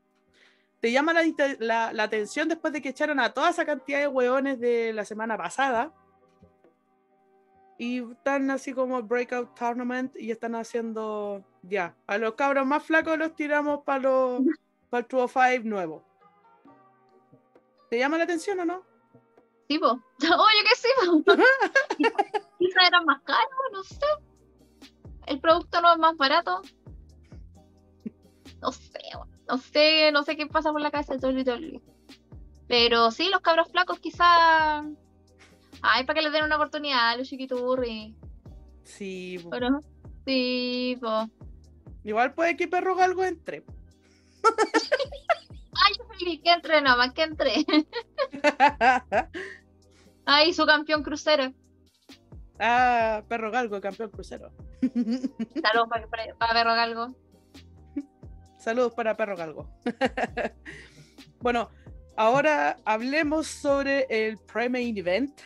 Te llama la, la, la, atención después de que echaron a toda esa cantidad de hueones de la semana pasada y están así como Breakout Tournament y están haciendo ya, a los cabros más flacos los tiramos para los (laughs) para el 205 nuevo. ¿Te llama la atención o no? Sí, po. (laughs) Oye, que sí, po. (laughs) Quizá era más caro, no sé. El producto no es más barato. no sé, no sé, no sé qué pasa por la cabeza de WWE. Pero sí, los cabros flacos quizá. Ay, para que les den una oportunidad a los chiquiturri. Sí, po. Pero, sí, po. igual puede que Perro Galgo entre. (laughs) Que entre nomás, que entre. (laughs) Ay, su campeón crucero. ah, Perro Galgo, campeón crucero. Saludos para, para, Perro Galgo. Saludos para Perro Galgo. (laughs) bueno, ahora hablemos sobre el Pre-Main Event.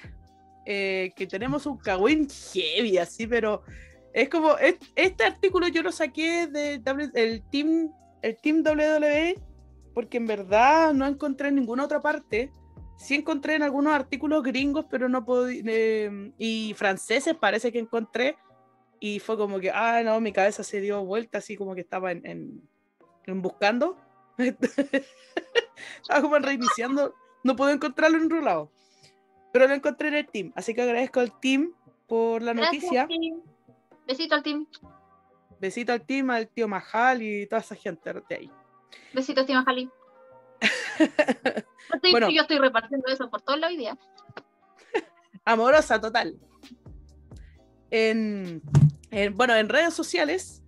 eh, que tenemos un cagüín heavy, así, pero es como. es- este artículo yo lo saqué del el team, el team WWE, porque en verdad no encontré en ninguna otra parte. Sí encontré en algunos artículos gringos, pero no podí. eh, y franceses parece que encontré. Y fue como que, ah, no, mi cabeza se dio vuelta, así como que estaba en, en- en buscando. (laughs) estaba como reiniciando. No puedo encontrarlo en otro lado. Pero lo encontré en el team. Así que agradezco al team por la Gracias, noticia. team. Besito al team. Besito al team, al tío Mahal y toda esa gente de ahí. Besitos, Tima Jali. (laughs) Yo estoy, Bueno. yo estoy repartiendo eso por todo el día. (laughs) amorosa total. En, en- bueno, en redes sociales,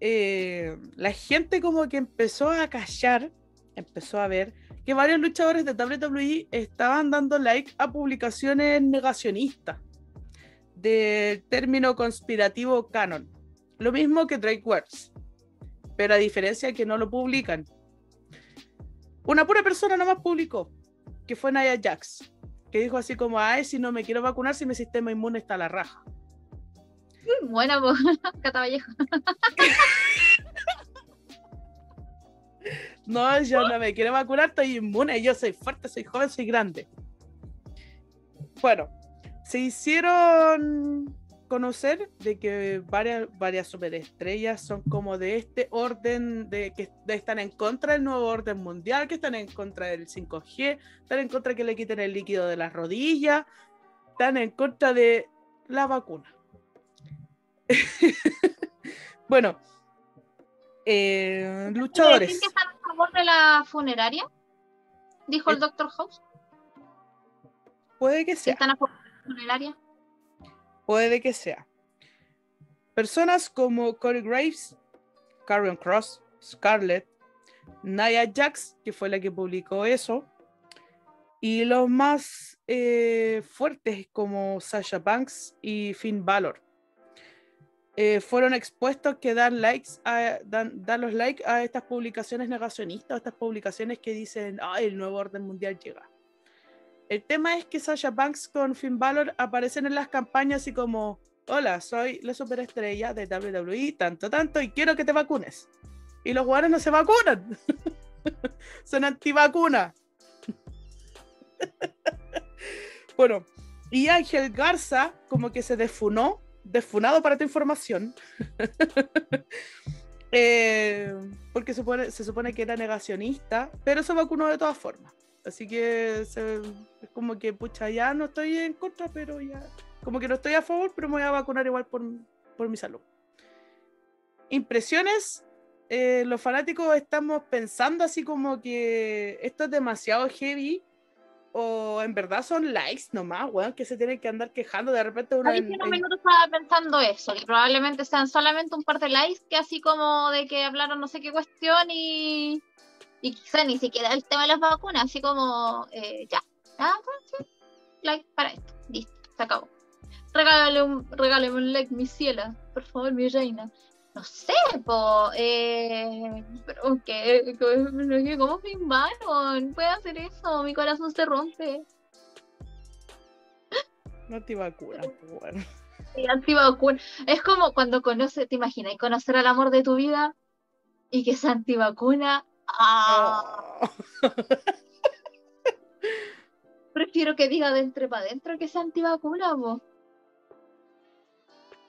eh, la gente como que empezó a callar, empezó a ver que varios luchadores de WWE estaban dando like a publicaciones negacionistas del término conspirativo canon. Lo mismo que Drake Words, pero a diferencia que no lo publican. Una pura persona nomás publicó, que fue Nia Jax que dijo así como, ay, si no me quiero vacunar, si mi sistema inmune está a la raja. Muy buena, po. (laughs) Cata Vallejo. (laughs) No, yo no me quiero vacunar, estoy inmune, yo soy fuerte, soy joven, soy grande. Bueno, se hicieron conocer de que varias, varias superestrellas son como de este orden, de que están en contra del nuevo orden mundial, que están en contra del 5G, están en contra que le quiten el líquido de las rodillas, están en contra de la vacuna. (laughs) bueno, eh, ¿Decir luchadores. que están a favor de la funeraria? Dijo el Eh, Dr. House. Puede que sea. están a favor de la funeraria. Puede que sea. Personas como Corey Graves, Carrion Cross, Scarlett, Nia Jax, que fue la que publicó eso, y los más eh, fuertes como Sasha Banks y Finn Balor. eh, fueron expuestos que dan likes a, los likes a estas publicaciones negacionistas, a estas publicaciones que dicen, ay, el nuevo orden mundial llega. El tema es que Sasha Banks con Finn Balor aparecen en las campañas así como, hola, soy la superestrella de WWE, tanto, tanto, y quiero que te vacunes. Y los jugadores no se vacunan. (laughs) Son antivacunas. (laughs) bueno, y Ángel Garza como que se defunó, defunado para tu información. (laughs) Eh, porque supone, se supone que era negacionista, pero se vacunó de todas formas. Así que se- es como que, pucha, ya no estoy en contra, pero ya. Como que no estoy a favor, pero me voy a vacunar igual por, por mi salud. Impresiones. eh, los fanáticos estamos pensando así como que esto es demasiado heavy. O en verdad son likes nomás, weón, que se tienen que andar quejando de repente uno en- en- minuto estaba pensando eso, que probablemente sean solamente un par de likes, que así como de que hablaron no sé qué cuestión y, y quizá ni siquiera el tema de las vacunas, así como eh, ya, ah, bueno, sí, like para esto, listo, se acabó. Regálale un, regálame un like, mi ciela, por favor, mi reina. No sé, po, eh, pero que, que- ¿cómo mi mano? Puede hacer eso, mi corazón se rompe. No te vacunan, pues, weón. Sí, antivacuna. Es como cuando conoces, te imaginas, conocer al amor de tu vida y que sea antivacuna. ¡Ah! Oh. (laughs) Prefiero que diga de entre para adentro que sea antivacuna, po.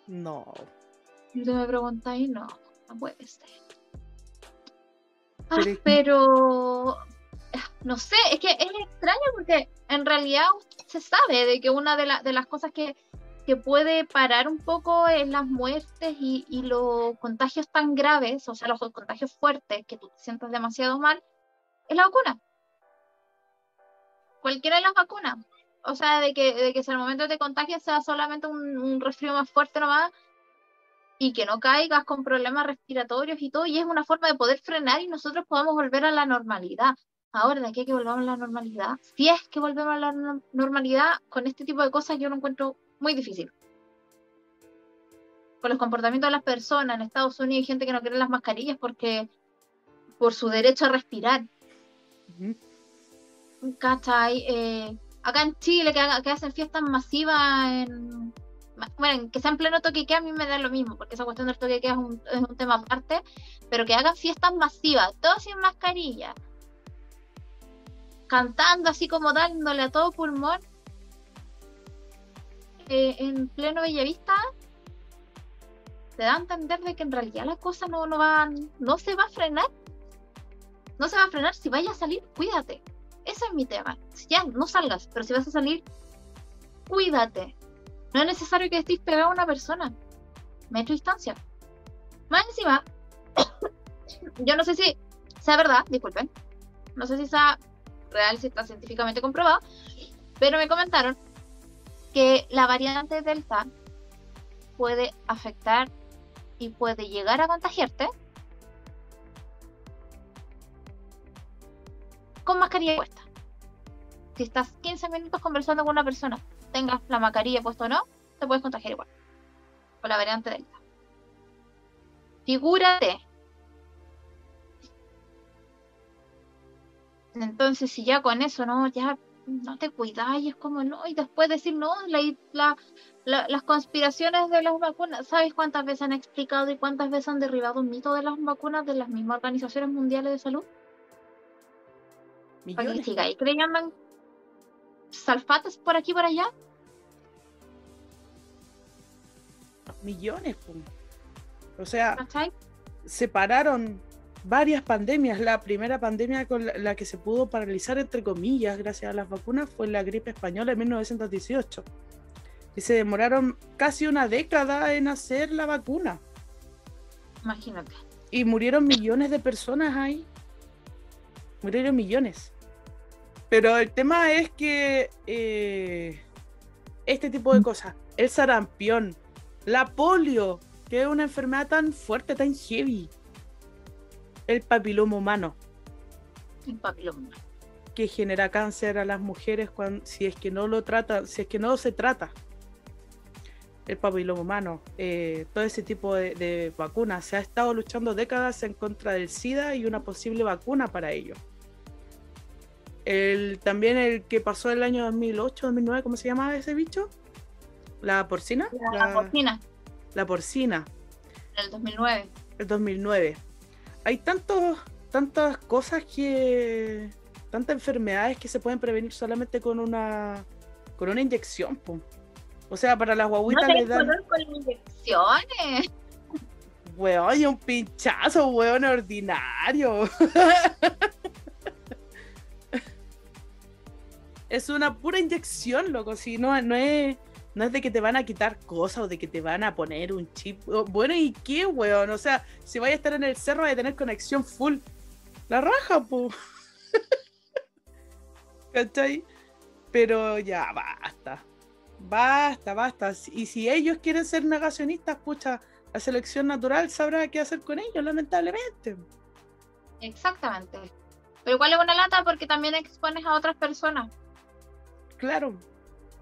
No. Si tú me preguntáis, no, no puede ser. Ah, Pero es- pero ah, no sé, es que es extraño porque en realidad se sabe de que una de, la- de las cosas que, que puede parar un poco en las muertes y, y, los contagios tan graves, o sea, los contagios fuertes, que tú te sientas demasiado mal, es la vacuna. Cualquiera de las vacunas. O sea, de que, de que si al momento te contagias sea solamente un, un resfrío más fuerte nomás y que no caigas con problemas respiratorios y todo, y es una forma de poder frenar y nosotros podamos volver a la normalidad. Ahora, de aquí a que volvamos a la normalidad, si es que volvemos a la normalidad, con este tipo de cosas yo lo encuentro muy difícil. Con los comportamientos de las personas en Estados Unidos hay gente que no quiere las mascarillas porque por su derecho a respirar. ¿Cachai? Eh, acá en Chile, que, que, hacen fiestas masivas en. Bueno, que sea en pleno toque que a mí me da lo mismo, porque esa cuestión del toque que es un, es un tema aparte, pero que hagan fiestas masivas, todos sin mascarilla, cantando así como dándole a todo pulmón, eh, en pleno Bellavista, te da a entender de que en realidad la cosa no, no, va, no se va a frenar. No se va a frenar. Si vayas a salir, cuídate. Ese es mi tema. Ya, no salgas, pero si vas a salir, cuídate. No es necesario que estés pegado a una persona. Metro distancia. Más encima, (coughs) yo no sé si sea verdad, disculpen. No sé si sea real, si está científicamente comprobado, pero me comentaron que la variante Delta puede afectar y puede llegar a contagiarte con mascarilla puesta. Si estás 15 minutos conversando con una persona, tengas la mascarilla puesta o no, te puedes contagiar igual. Con la variante Delta. Figúrate. Entonces, si ya con eso, ¿no? Ya no te cuidas y es como, no, y después decir, no, la, la, las conspiraciones de las vacunas, ¿sabes cuántas veces han explicado y cuántas veces han derribado un mito de las vacunas de las mismas organizaciones mundiales de salud? Para que sigáis creyendo en salfates por aquí y por allá. Millones, O sea, separaron varias pandemias. La primera pandemia con la, que se pudo paralizar, entre comillas, gracias a las vacunas, fue la gripe española en 1918. Y se demoraron casi una década en hacer la vacuna. Imagínate. Y murieron millones de personas ahí. Murieron millones. Pero el tema es que eh, este tipo de cosas, el sarampión, la polio, que es una enfermedad tan fuerte, tan heavy, el papiloma humano. El papiloma Que genera cáncer a las mujeres cuando, si es que no lo trata, si es que no se trata. El papiloma humano, eh, todo ese tipo de, vacunas. Se ha estado luchando décadas en contra del SIDA y una posible vacuna para ello. El, también el que pasó el año 2008, 2009, ¿cómo se llamaba ese bicho? ¿La porcina? La, porcina. La porcina. El 2009. El 2009 hay tantos, tantas cosas que. tantas enfermedades que se pueden prevenir solamente con una. con una inyección, O sea, para las guaguitas no le dan. con inyecciones. Weón, y un pinchazo, weón, ordinario. (laughs) es una pura inyección, loco. Si no, no es no es de que te van a quitar cosas o de que te van a poner un chip. Bueno, ¿y qué, weón? O sea, si vaya a estar en el cerro, a tener conexión full. La raja, po. (laughs) ¿Cachai? Pero ya, basta. Basta, basta. Y si ellos quieren ser negacionistas, pucha, la selección natural sabrá qué hacer con ellos, lamentablemente. Exactamente. Pero igual es una lata porque también expones a otras personas. Claro,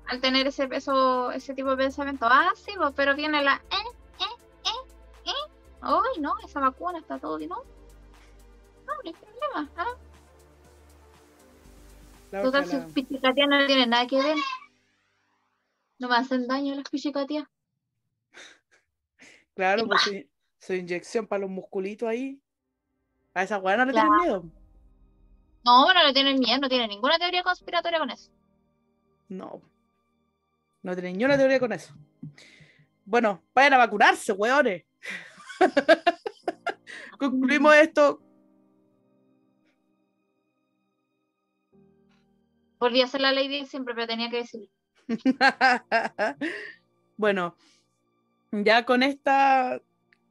al tener ese peso, ese tipo de pensamiento. Ah, sí, pues, pero viene la eh, eh, eh, eh. Ay, no, esa vacuna está todo, ¿no? No, no hay problema, ¿ah? Total, sus pichicatías no tienen nada que ver. No me hacen daño las pichicatías. (laughs) Claro, pues (laughs) su, su, inyección para los musculitos ahí. A esa weá no le tienen miedo. No, no le tienen miedo, no tiene ninguna teoría conspiratoria con eso. No. No tiene ni una teoría con eso. Bueno, vayan a vacunarse, weones. (laughs) Concluimos esto. Volví a hacer la ley de siempre, pero tenía que decir. (laughs) Bueno, ya con esta,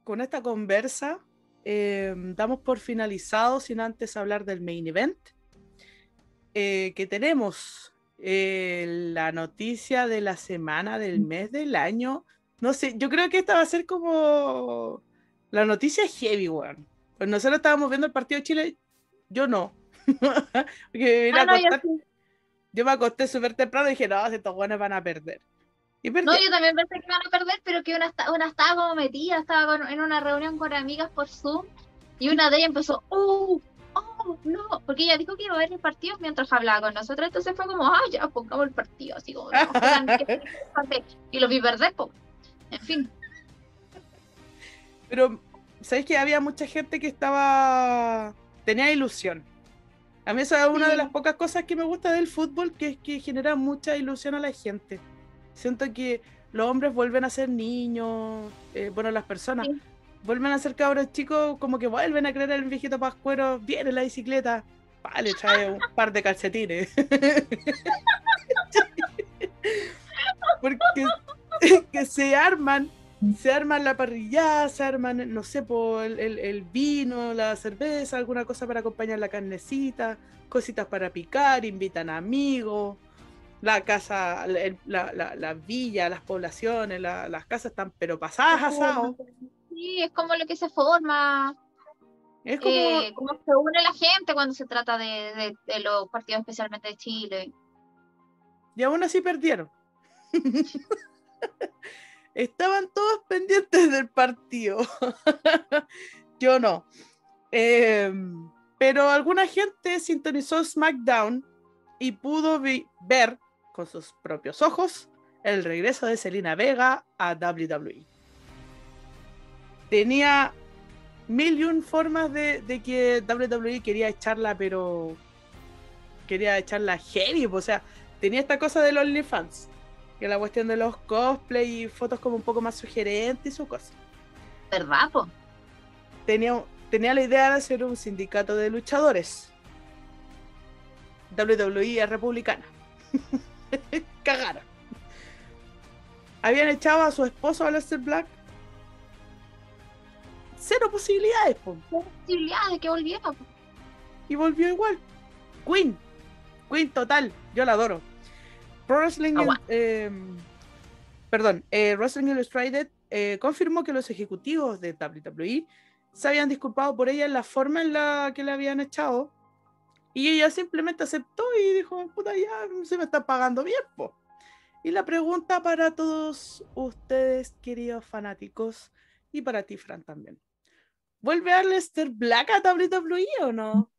con esta conversa eh, damos por finalizado sin antes hablar del main event eh, que tenemos. Eh, la noticia de la semana, del mes, del año. No sé, yo creo que esta va a ser como la noticia heavy, weón. Pues nosotros estábamos viendo el partido de Chile, yo no. (laughs) Porque me iba a Ah, no, yo acostar- sí. yo me acosté súper temprano y dije, no, estos buenos van a perder. Y. No, yo también pensé que iban a perder, pero que una, una estaba como metida, estaba con- en una reunión con amigas por Zoom y una de ellas empezó, ¡oh! No, porque ella dijo que iba a ver el partido mientras hablaba con nosotros, entonces fue como, ¡ah, ya, pongamos el partido! Así como, no, (laughs) y lo vi perder. En fin, Pero, ¿sabéis que había mucha gente que estaba. tenía ilusión? A mí esa es una de las pocas cosas que me gusta del fútbol, que es que genera mucha ilusión a la gente. Siento que los hombres vuelven a ser niños, eh, bueno, las personas Sí. Vuelven a ser cabros chicos, como que vuelven a creer el viejito pascuero, viene en la bicicleta, vale, trae un (laughs) par de calcetines. (laughs) Porque (laughs) que se arman, se arman la parrillada, se arman, no sé, po, el, el- el vino, la cerveza, alguna cosa para acompañar la carnecita, cositas para picar, invitan amigos, la casa, la, la, la- la villa, las poblaciones, la- las casas están pero pasadas asado. Sí, es como lo que se forma, Es como, eh, cómo se une la gente cuando se trata de, de- de los partidos, especialmente de Chile. y aún así perdieron. (laughs) Estaban todos pendientes del partido. (laughs) Yo no. Em, pero alguna gente sintonizó SmackDown y pudo ver con sus propios ojos el regreso de Selena Vega a WWE. Tenía mil y un formas de, de que WWE quería echarla, pero quería echarla heavy. O sea, tenía esta cosa del OnlyFans, que la cuestión de los cosplay y fotos como un poco más sugerentes y su cosa. ¿Verdad, po? Tenía, tenía la idea de hacer un sindicato de luchadores. WWE es republicana. (laughs) Cagaron. Habían echado a su esposo Aleister Black. Cero posibilidades, po. Posibilidad de que volviera, po. y volvió igual. Queen, Queen total, yo la adoro. Pro Wrestling, eh, perdón, eh, Wrestling Illustrated eh, confirmó que los ejecutivos de WWE se habían disculpado por ella en la forma en la que le habían echado y ella simplemente aceptó y dijo, puta, ya se me está pagando bien, po. Y la pregunta para todos ustedes, queridos fanáticos, y para ti, Fran, también. ¿Vuelve Aleister Black a WWE o no?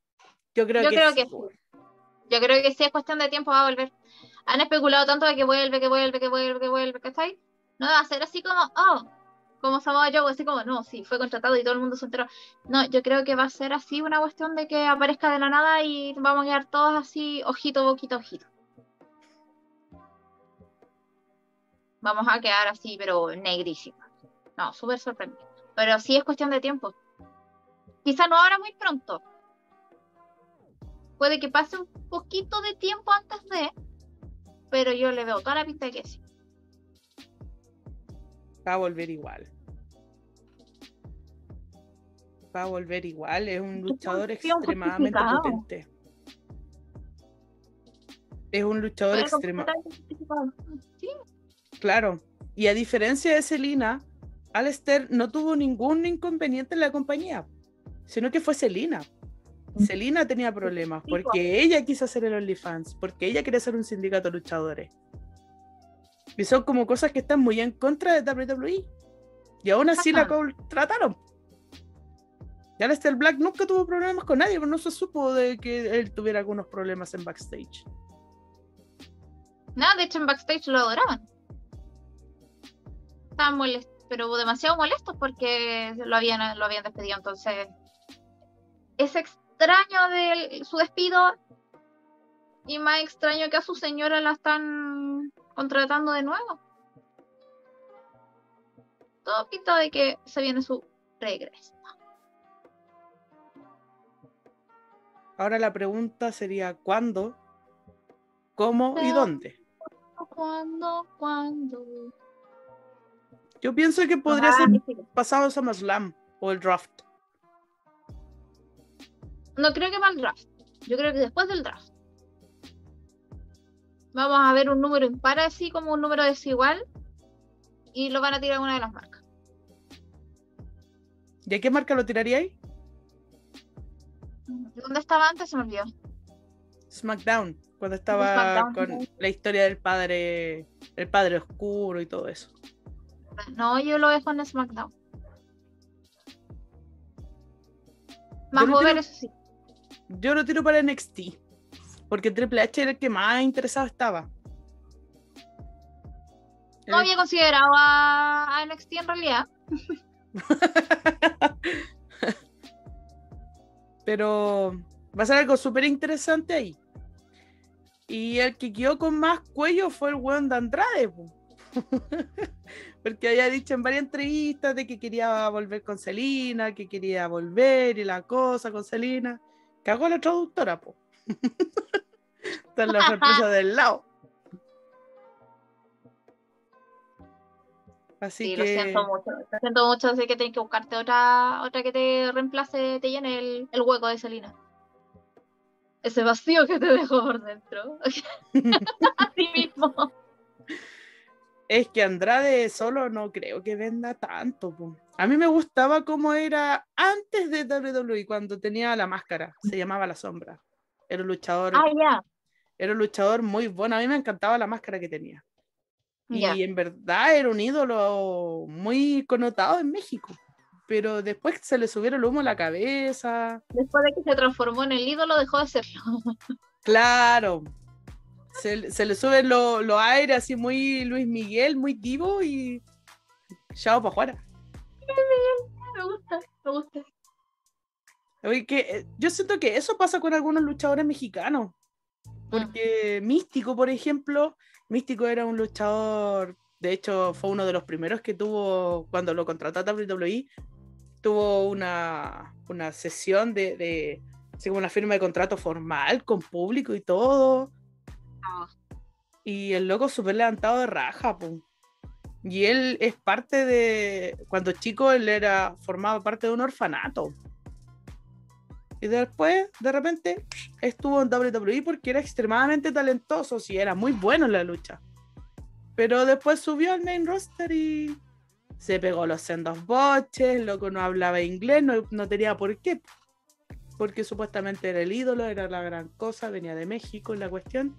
Yo creo Yo que creo sí, que sí. Yo creo que sí es cuestión de tiempo, va a volver. Han especulado tanto de que vuelve, que vuelve, que vuelve, que vuelve, ¿cachai? No va a ser así como, oh, como Samoa Joe, así como, no, sí, fue contratado y todo el mundo se enteró. No, yo creo que va a ser así una cuestión de que aparezca de la nada y vamos a quedar todos así, ojito, boquita, ojito. Vamos a quedar así, pero negrísimos. No, súper sorprendido. Pero sí es cuestión de tiempo. Quizá no ahora muy pronto, puede que pase un poquito de tiempo antes de, pero yo le veo toda la pinta de que sí. Va a volver igual. Va a volver igual. Es un luchador extremadamente potente. Es un luchador justificado. Sí, Claro. Y a diferencia de Selina, Alistair no tuvo ningún inconveniente en la compañía, sino que fue Selina. Selina tenía problemas porque ella quiso hacer el OnlyFans, porque ella quería hacer un sindicato de luchadores. Y son como cosas que están muy en contra de WWE. Y aún así la Ajá. contrataron. Y Aleister Black nunca tuvo problemas con nadie, pero no se supo de que él tuviera algunos problemas en backstage. No, de hecho en backstage lo adoraban. Estaban molestos, pero demasiado molestos porque lo habían, lo habían despedido. Entonces, es extraño de su despido y más extraño que a su señora la están contratando de nuevo. Todo pinta de que se viene su regreso. Ahora la pregunta sería ¿cuándo? ¿Cómo y dónde? ¿Cuándo? ¿Cuándo? Yo pienso que podría ser pasado SummerSlam o el draft. No creo que más el draft. Yo creo que después del draft. Vamos a ver un número impar así como un número desigual y lo van a tirar una de las marcas. ¿Y a qué marca lo tiraría ahí? ¿Dónde estaba antes? Se me olvidó. SmackDown, cuando estaba con la historia del padre, el padre oscuro y todo eso. No, yo lo dejo en SmackDown. Más joven, eso sí. Yo lo tiro para NXT. Porque Triple H era el que más interesado estaba. No había considerado a, NXT en realidad. (laughs) Pero va a ser algo súper interesante ahí. Y el que quedó con más cuello fue el weón de Andrade. (laughs) Porque había dicho en varias entrevistas de que quería volver con Selina, que quería volver y la cosa con Selina. Cagó la traductora, po. (laughs) Están las sorpresas (laughs) del lado. Así sí, que... lo siento mucho. Lo siento mucho, así que tienes que buscarte otra, otra que te reemplace, te llene el, el hueco de Selina. Ese vacío que te dejó por dentro. (laughs) Así mismo. Es que Andrade solo no creo que venda tanto. Po. A mí me gustaba cómo era antes de WWE, cuando tenía la máscara. Se llamaba La Sombra. Era un luchador. Ah. Era un luchador muy bueno. A mí me encantaba la máscara que tenía. Y en verdad era un ídolo muy connotado en México. Pero después se le subieron el humo a la cabeza. Después de que se transformó en el ídolo, dejó de serlo. (laughs) Claro. Se, se le suben los lo aires así muy Luis Miguel, muy divo y. Chao para afuera. Me gusta, me gusta. que, eh, yo siento que eso pasa con algunos luchadores mexicanos. Porque Místico, por ejemplo, Místico era un luchador, de hecho fue uno de los primeros que tuvo, cuando lo contrató a WWE, tuvo una, una sesión de, de una firma de contrato formal con público y todo. Ah. Y el loco súper levantado de raja, Y él es parte de. Cuando chico, él era. formaba parte de un orfanato. Y después, de repente, estuvo en WWE porque era extremadamente talentoso, sí, era muy bueno en la lucha. Pero después subió al main roster y se pegó los sendos boches, loco no hablaba inglés, no, no tenía por qué. Porque supuestamente era el ídolo, era la gran cosa, venía de México en la cuestión.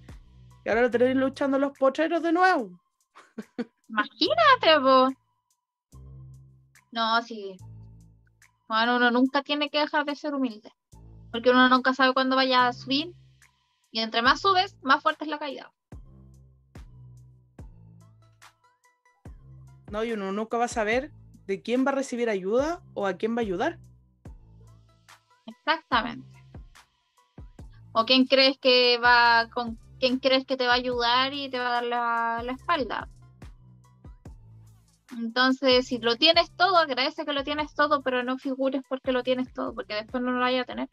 Y ahora lo tenéis luchando los potreros de nuevo. (laughs) Imagínate, vos. No, sí. Bueno, uno nunca tiene que dejar de ser humilde porque uno nunca sabe cuándo vaya a subir y entre más subes, más fuerte es la caída. No, y uno nunca va a saber de quién va a recibir ayuda o a quién va a ayudar. Exactamente. O quién crees que va con quién crees que te va a ayudar y te va a dar la, la espalda. Entonces, si lo tienes todo, agradece que lo tienes todo, pero no figures porque lo tienes todo, porque después no lo vaya a tener.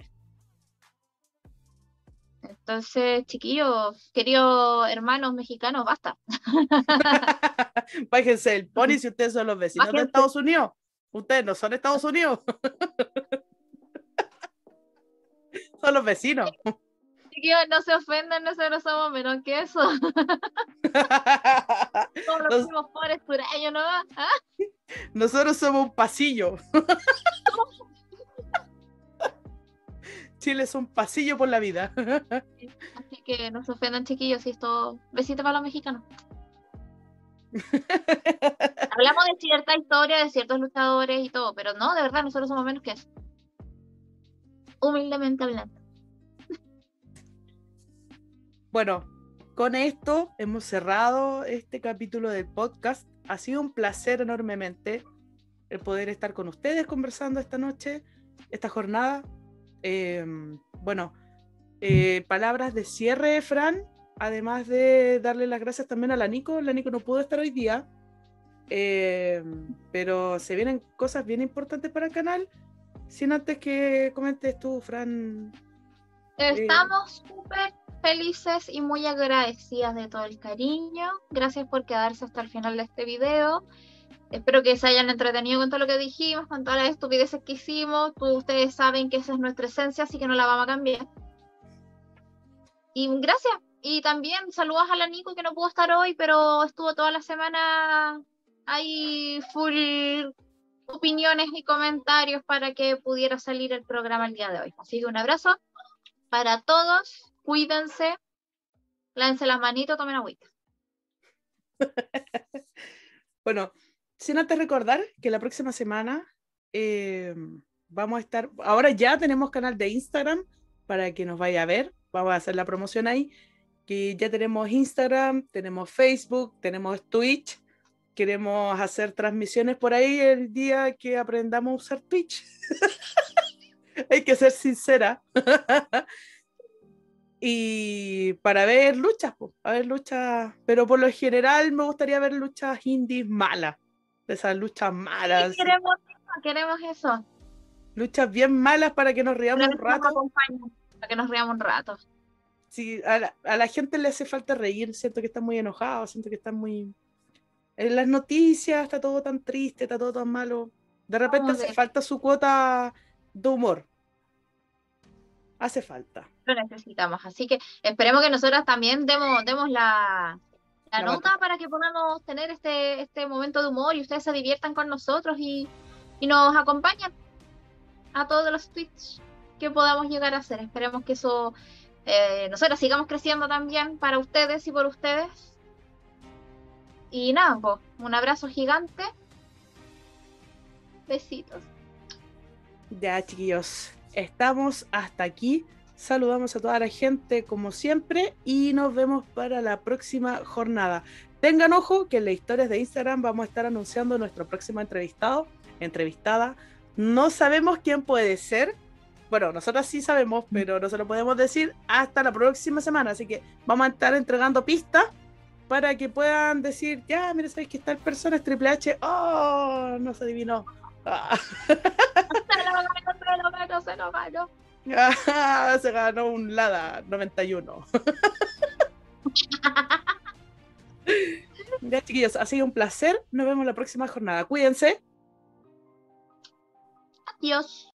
Entonces, chiquillos, queridos hermanos mexicanos, basta. (laughs) Bájense el pony si ustedes son los vecinos de Estados Unidos. Ustedes no son Estados Unidos. (laughs) son los vecinos. Chiquillos, no se ofendan, nosotros somos menos que eso. (laughs) somos los mismos pobres sureños, ¿no? ¿Ah? Nosotros somos un pasillo. (laughs) Chile es un pasillo por la vida. Así que no se ofendan, chiquillos, y esto. Besito para los mexicanos. (laughs) Hablamos de cierta historia, de ciertos luchadores y todo, pero no, de verdad, nosotros somos menos que eso. Humildemente hablando. Bueno, con esto hemos cerrado este capítulo del podcast. Ha sido un placer enormemente el poder estar con ustedes conversando esta noche, esta jornada. Em, bueno, eh, palabras de cierre, Fran, además de darle las gracias también a la Nico. La Nico no pudo estar hoy día, em, pero se vienen cosas bien importantes para el canal. Sin antes que comentes tú, Fran. Eh, Estamos súper felices y muy agradecidas de todo el cariño. Gracias por quedarse hasta el final de este video. Espero que se hayan entretenido con todo lo que dijimos, con todas las estupideces que hicimos. ustedes saben que esa es nuestra esencia, así que no la vamos a cambiar. Y gracias. Y también saludos a la Nico que no pudo estar hoy, pero estuvo toda la semana ahí full opiniones y comentarios para que pudiera salir el programa el día de hoy. Así que un abrazo para todos, cuídense, lávense las manitos, tomen agüita. (laughs) bueno, sin antes recordar que la próxima semana eh, vamos a estar, ahora ya tenemos canal de Instagram para que nos vaya a ver, vamos a hacer la promoción ahí, que ya tenemos Instagram, tenemos Facebook, tenemos Twitch, queremos hacer transmisiones por ahí el día que aprendamos a usar Twitch. (laughs) Hay que ser sincera. (laughs) y para ver luchas, a ver luchas, pero por lo general me gustaría ver luchas indies malas de esas luchas malas. queremos eso, queremos eso. Luchas bien malas para que nos riamos un rato. Para que nos riamos un rato. Sí, a la, gente le hace falta reír, siento que están muy enojados, siento que están muy... En las noticias está todo tan triste, está todo tan malo. De repente hace falta su cuota de humor. Hace falta. Lo necesitamos, así que esperemos que nosotras también demos, demos la, la, nota para que podamos tener este, este momento de humor y ustedes se diviertan con nosotros y, nos acompañen a todos los tweets que podamos llegar a hacer. Esperemos que eso eh, nosotros sigamos creciendo también para ustedes y por ustedes. Y nada, pues, un abrazo gigante. Besitos. Ya, chiquillos, estamos hasta aquí. Saludamos a toda la gente como siempre y nos vemos para la próxima jornada. Tengan ojo que en las historias de Instagram vamos a estar anunciando nuestro próximo entrevistado, entrevistada. No sabemos quién puede ser. Bueno, nosotros sí sabemos, mm. pero no se lo podemos decir hasta la próxima semana. Así que vamos a estar entregando pistas para que puedan decir, ya, mira, sabéis que tal persona es Triple H. Oh, no se adivinó. Ah. se lo ganó, se ganó un Lada 91. (laughs) ya, chiquillos, ha sido un placer. Nos vemos la próxima jornada. Cuídense. Adiós.